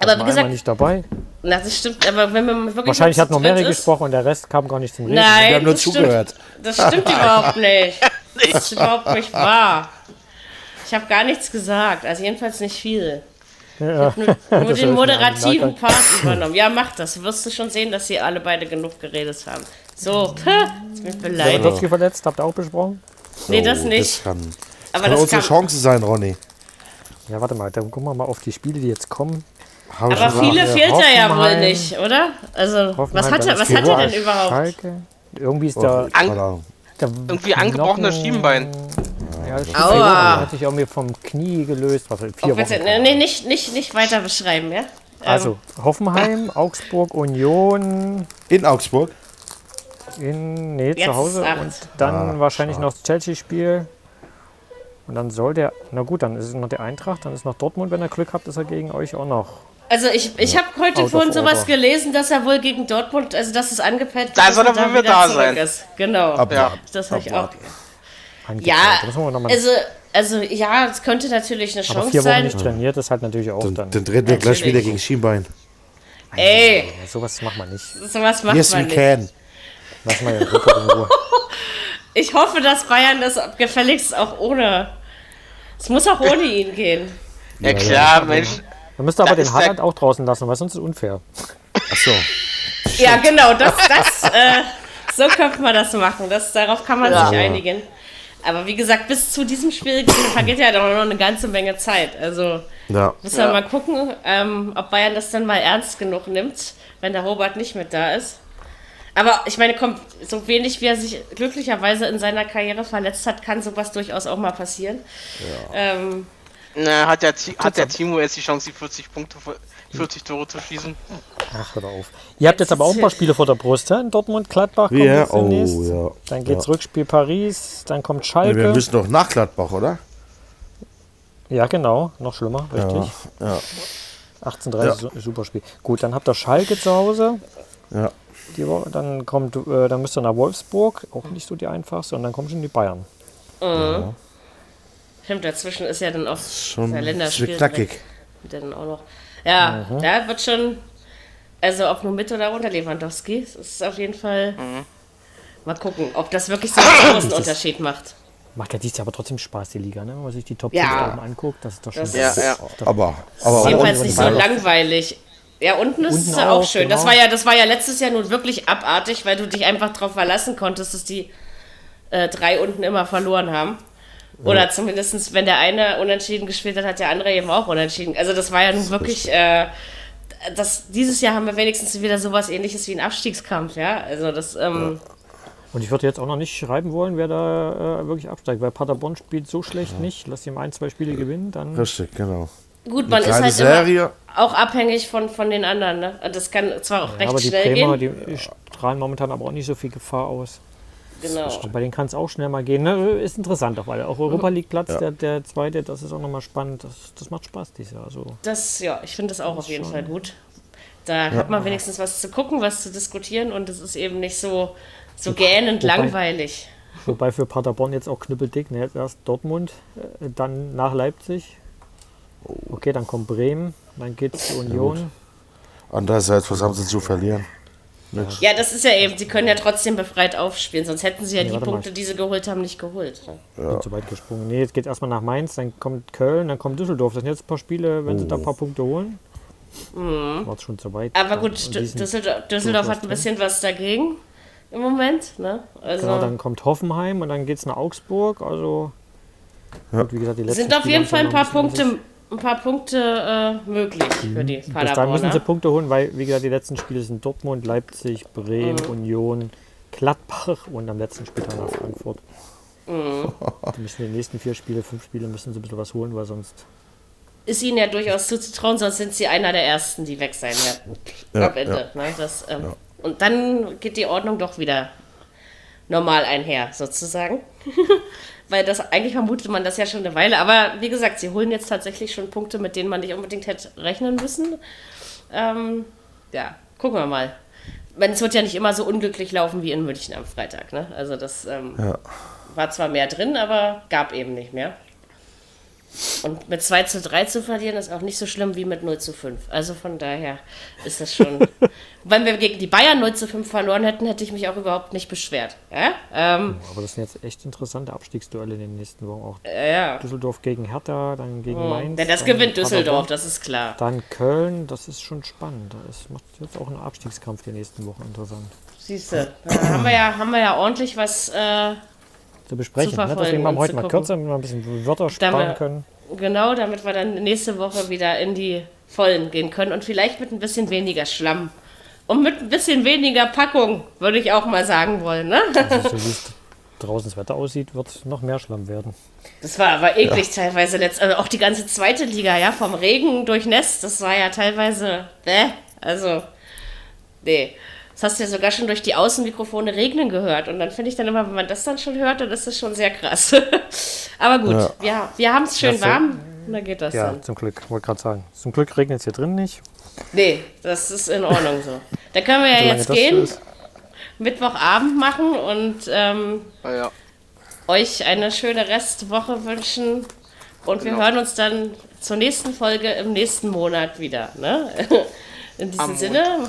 Speaker 2: Aber
Speaker 5: War
Speaker 2: wie gesagt,
Speaker 5: nicht dabei.
Speaker 2: na, das stimmt, aber wenn man wirklich
Speaker 5: Wahrscheinlich
Speaker 2: nur
Speaker 5: hat noch
Speaker 2: ist-
Speaker 5: gesprochen und der Rest kam gar nicht zum Reden.
Speaker 2: Nein,
Speaker 4: Wir haben nur
Speaker 2: das
Speaker 4: zugehört.
Speaker 2: Stimmt, das stimmt überhaupt nicht. Das ist überhaupt nicht wahr. Ich habe gar nichts gesagt, also jedenfalls nicht viel.
Speaker 5: Ja.
Speaker 2: Nur, nur
Speaker 5: Das
Speaker 2: den moderativen. Part übernommen. Ja, mach das. Wirst du schon sehen, dass sie alle beide genug geredet haben. So, jetzt bin ich beleidigt.
Speaker 5: Lewandowski verletzt, habt ihr auch besprochen?
Speaker 2: Nee, das nicht.
Speaker 4: Das kann,
Speaker 2: Aber
Speaker 4: kann
Speaker 2: das
Speaker 4: unsere
Speaker 2: kam,
Speaker 4: Chance sein, Ronny.
Speaker 5: Ja, warte mal, dann gucken wir mal auf die Spiele, die jetzt kommen.
Speaker 4: Hab
Speaker 2: aber viele
Speaker 4: gesagt.
Speaker 5: Ja,
Speaker 2: fehlt er ja wohl nicht, oder? Also, was hat er, was hat er denn überhaupt?
Speaker 5: Schalke. Irgendwie ist
Speaker 4: Oh,
Speaker 5: der,
Speaker 3: An- Irgendwie angebrochenes Schienbein.
Speaker 5: Ja, Schienbein
Speaker 2: Aua.
Speaker 5: hat sich irgendwie vom Knie gelöst. Was, vier
Speaker 2: Oh,
Speaker 5: Wochen.
Speaker 2: nee, nee, nicht, nicht, nicht weiter beschreiben, ja? Ähm,
Speaker 5: Also Hoffenheim, Augsburg, Union
Speaker 4: In Augsburg.
Speaker 5: in nee,
Speaker 2: Jetzt
Speaker 5: zu Hause und dann
Speaker 4: Ah,
Speaker 5: wahrscheinlich
Speaker 4: schade.
Speaker 5: noch das Chelsea-Spiel. Und dann soll der, na gut, dann ist es noch der Eintracht, dann ist noch Dortmund, wenn ihr Glück habt, ist er gegen euch auch noch.
Speaker 2: Also ich, ich habe heute
Speaker 5: Out of
Speaker 2: vorhin sowas
Speaker 5: order.
Speaker 2: gelesen, dass er wohl gegen Dortmund, also dass es angepeilt
Speaker 3: Da
Speaker 2: dass
Speaker 3: soll er
Speaker 2: er
Speaker 3: wohl wieder da
Speaker 2: zurück
Speaker 3: sein.
Speaker 2: Ist. Genau.
Speaker 3: Ja.
Speaker 2: das habe ich auch. Ja,
Speaker 5: mal,
Speaker 2: also, also ja, es könnte natürlich eine
Speaker 5: aber
Speaker 2: Chance
Speaker 5: vier Wochen
Speaker 2: sein.
Speaker 5: nicht trainiert, ist halt natürlich auch
Speaker 4: Dann,
Speaker 5: dann.
Speaker 4: dann drehen wir gleich wieder gegen Schienbein.
Speaker 2: Ey,
Speaker 5: Ja, sowas macht man nicht.
Speaker 2: sowas macht
Speaker 4: Yes, we
Speaker 2: man nicht.
Speaker 4: can.
Speaker 5: Lass mal in Ruhe.
Speaker 2: Ich hoffe, dass Bayern das gefälligst auch ohne. Es muss auch ohne ihn gehen.
Speaker 3: Ja, klar, Mensch.
Speaker 5: Dann müsst ihr aber den Haaland auch draußen lassen, weil sonst ist es unfair.
Speaker 4: Achso.
Speaker 2: Ja, genau, das, das, äh, so könnte man das machen. Das, darauf kann man sich einigen. Aber wie gesagt, bis zu diesem Spiel vergeht ja doch noch eine ganze Menge Zeit. Also
Speaker 4: Ja.
Speaker 2: müssen wir mal gucken, ähm, ob Bayern das dann mal ernst genug nimmt, wenn der Robert nicht mit da ist. Aber ich meine, kommt, so wenig wie er sich glücklicherweise in seiner Karriere verletzt hat, kann sowas durchaus auch mal passieren. Ähm,
Speaker 3: Na, hat der, Ti- hat der Timo jetzt die Chance, die 40 Punkte, 40 Tore zu schießen?
Speaker 5: Ach, hör doch auf. Ihr habt jetzt aber auch ein paar Spiele vor der Brust? In Dortmund, Gladbach kommt
Speaker 4: Wir,
Speaker 5: jetzt
Speaker 4: oh
Speaker 5: demnächst.
Speaker 4: ja.
Speaker 5: Dann geht's
Speaker 4: ja.
Speaker 5: Rückspiel Paris, dann kommt
Speaker 4: Wir
Speaker 5: Schalke.
Speaker 4: müssen noch nach Gladbach, oder?
Speaker 5: Ja, genau, noch schlimmer, richtig.
Speaker 4: Ja.
Speaker 5: 18:30 su- super Spiel. Gut, dann habt ihr Schalke zu Hause.
Speaker 4: Ja.
Speaker 5: Die Woche, dann kommt, äh, dann müsst ihr nach Wolfsburg, auch nicht so die einfachste, und dann kommen schon die Bayern.
Speaker 2: stimmt, dazwischen ist ja dann auch
Speaker 4: Schon
Speaker 2: der Länderspiel.
Speaker 4: knackig.
Speaker 2: Dann auch noch. Ja, da wird schon, also ob nur mit oder unter Lewandowski, es ist auf jeden Fall. Mal gucken, ob das wirklich so einen großen Unterschied macht.
Speaker 5: Macht ja dieses Jahr aber trotzdem Spaß, die Liga, ne? wenn man sich die Top
Speaker 2: Ja.
Speaker 5: 5 da oben anguckt. Das ist doch schon
Speaker 2: Das
Speaker 3: Ja, ja.
Speaker 4: Aber,
Speaker 2: ist
Speaker 4: aber
Speaker 2: jedenfalls
Speaker 4: unten
Speaker 2: nicht so langweilig. Ja, unten ist
Speaker 5: Unten
Speaker 2: es auch,
Speaker 5: auch,
Speaker 2: schön. Das
Speaker 5: genau.
Speaker 2: war ja, das war ja letztes Jahr nun wirklich abartig, weil du dich einfach darauf verlassen konntest, dass die äh, drei unten immer verloren haben. Oder zumindest, wenn der eine unentschieden gespielt hat, hat der andere eben auch unentschieden. Also das war ja nun wirklich, äh, das, dieses Jahr haben wir wenigstens wieder sowas ähnliches wie einen Abstiegskampf, ja. Also das, ähm,
Speaker 5: Und ich würde jetzt auch noch nicht schreiben wollen, wer da äh, wirklich absteigt, weil Paderborn spielt so schlecht nicht. Lass ihm ein, zwei Spiele gewinnen, dann.
Speaker 4: Richtig, genau.
Speaker 2: gut, man ist halt
Speaker 4: Serie.
Speaker 2: immer auch abhängig von, von den anderen, ne? Das kann zwar auch recht
Speaker 5: aber die
Speaker 2: schnell
Speaker 5: Bremer,
Speaker 2: gehen.
Speaker 5: die strahlen momentan aber auch nicht so viel Gefahr aus.
Speaker 2: Genau.
Speaker 5: Bei denen kann es auch schnell mal gehen. Ne? Ist interessant auch, weil auch Europa League Platz,
Speaker 4: Ja.
Speaker 5: der, der zweite, das ist auch nochmal spannend. Das, das macht Spaß dieses Jahr. Also,
Speaker 2: Das, ja, ich finde das auch auf jeden Fall gut. Da hat man wenigstens was zu gucken, was zu diskutieren und es ist eben nicht so, so gähnend
Speaker 5: Wobei-
Speaker 2: langweilig.
Speaker 5: wobei für Paderborn jetzt auch knüppeldick. Ne? Erst Dortmund, äh, dann nach Leipzig. Okay, dann kommt Bremen, dann geht's zu Union.
Speaker 4: Andererseits, was haben sie zu verlieren?
Speaker 2: Ja, das ist ja eben, sie können ja trotzdem befreit aufspielen, sonst hätten sie ja
Speaker 5: Nee,
Speaker 2: die
Speaker 5: warte mal.
Speaker 2: Punkte, die sie geholt haben, nicht geholt.
Speaker 5: Bin zu weit gesprungen. Nee, jetzt geht erstmal nach Mainz, dann kommt Köln, dann kommt Düsseldorf. Das sind jetzt ein paar Spiele, wenn sie da ein paar Punkte holen. War es schon zu weit.
Speaker 2: Mhm. Aber
Speaker 5: Ja,
Speaker 2: gut, Düsseldorf, Düsseldorf hat ein
Speaker 5: drin.
Speaker 2: bisschen was dagegen im Moment. Ne? Also
Speaker 5: Genau, dann kommt Hoffenheim und dann geht es nach Augsburg. Also, gut, wie gesagt, die letzten
Speaker 2: sind auf jeden Fall ein paar Punkte, ein paar Punkte äh, möglich für die
Speaker 5: Bis dahin müssen sie
Speaker 2: Paderborner.
Speaker 5: Punkte holen, weil, wie gesagt, die letzten Spiele sind Dortmund, Leipzig, Bremen,
Speaker 2: Mhm.
Speaker 5: Union, Gladbach und am letzten Spieltag nach Frankfurt.
Speaker 2: Mhm.
Speaker 5: Die müssen die nächsten vier Spiele, fünf Spiele, müssen sie ein bisschen was holen, weil sonst.
Speaker 2: Ist ihnen ja durchaus zuzutrauen, sonst sind sie einer der Ersten, die weg sein werden.
Speaker 4: Ja,
Speaker 2: Am Ende. Ne? Das, ähm, Und dann geht die Ordnung doch wieder normal einher, sozusagen. Weil das eigentlich vermutet man das ja schon eine Weile. Aber wie gesagt, sie holen jetzt tatsächlich schon Punkte, mit denen man nicht unbedingt hätte rechnen müssen. Ähm, ja, gucken wir mal. Es wird ja nicht immer so unglücklich laufen wie in München am Freitag. Ne? Also das ähm,
Speaker 4: Ja.
Speaker 2: war zwar mehr drin, aber gab eben nicht mehr. Und mit 2 zu 3 zu verlieren ist auch nicht so schlimm wie mit 0 zu 5. Also von daher ist das schon. Wenn wir gegen die Bayern 0 zu 5 verloren hätten, hätte ich mich auch überhaupt nicht beschwert. Ja, ähm,
Speaker 5: Aber das sind jetzt echt interessante Abstiegsduelle in den nächsten Wochen. Auch
Speaker 2: äh, ja.
Speaker 5: Düsseldorf gegen Hertha, dann gegen Mainz.
Speaker 2: Denn das gewinnt Düsseldorf, das ist klar.
Speaker 5: Dann Köln, das ist schon spannend. Das macht jetzt auch einen Abstiegskampf die nächsten Wochen interessant.
Speaker 2: Siehst du, da haben wir ja, haben wir ja ordentlich was. Äh,
Speaker 5: Zu besprechen.
Speaker 2: Zu
Speaker 5: ne? Deswegen machen wir heute mal
Speaker 2: gucken.
Speaker 5: kürzer, damit wir ein bisschen Wörter
Speaker 2: Damit-
Speaker 5: sparen können.
Speaker 2: genau, damit wir dann nächste Woche wieder in die Vollen gehen können und vielleicht mit ein bisschen weniger Schlamm. Und mit ein bisschen weniger Packung, würde ich auch mal sagen wollen. Ne?
Speaker 5: Also, so wie es draußen das Wetter aussieht, wird noch mehr Schlamm werden.
Speaker 2: Das war aber eklig teilweise letzt, also auch die ganze zweite Liga, ja, vom Regen durchnässt, das war ja teilweise, äh, also, nee. Das hast du ja sogar schon durch die Außenmikrofone regnen gehört. Und dann finde ich dann immer, wenn man das dann schon hört, dann ist das schon sehr krass. aber gut,
Speaker 4: Ja.
Speaker 2: wir, wir haben es schön
Speaker 5: Das
Speaker 2: warm. Und dann geht das
Speaker 5: Ja,
Speaker 2: dann.
Speaker 5: zum Glück, wollte gerade sagen. Zum Glück regnet es hier drin nicht.
Speaker 2: Nee, das ist in Ordnung so. Da können wir ja jetzt gehen,
Speaker 5: ist.
Speaker 2: Mittwochabend machen und ähm,
Speaker 3: Ah, ja.
Speaker 2: euch eine schöne Restwoche wünschen. Und wir
Speaker 3: Genau.
Speaker 2: hören uns dann zur nächsten Folge im nächsten Monat wieder. Ne? In diesem
Speaker 3: Am
Speaker 2: Sinne,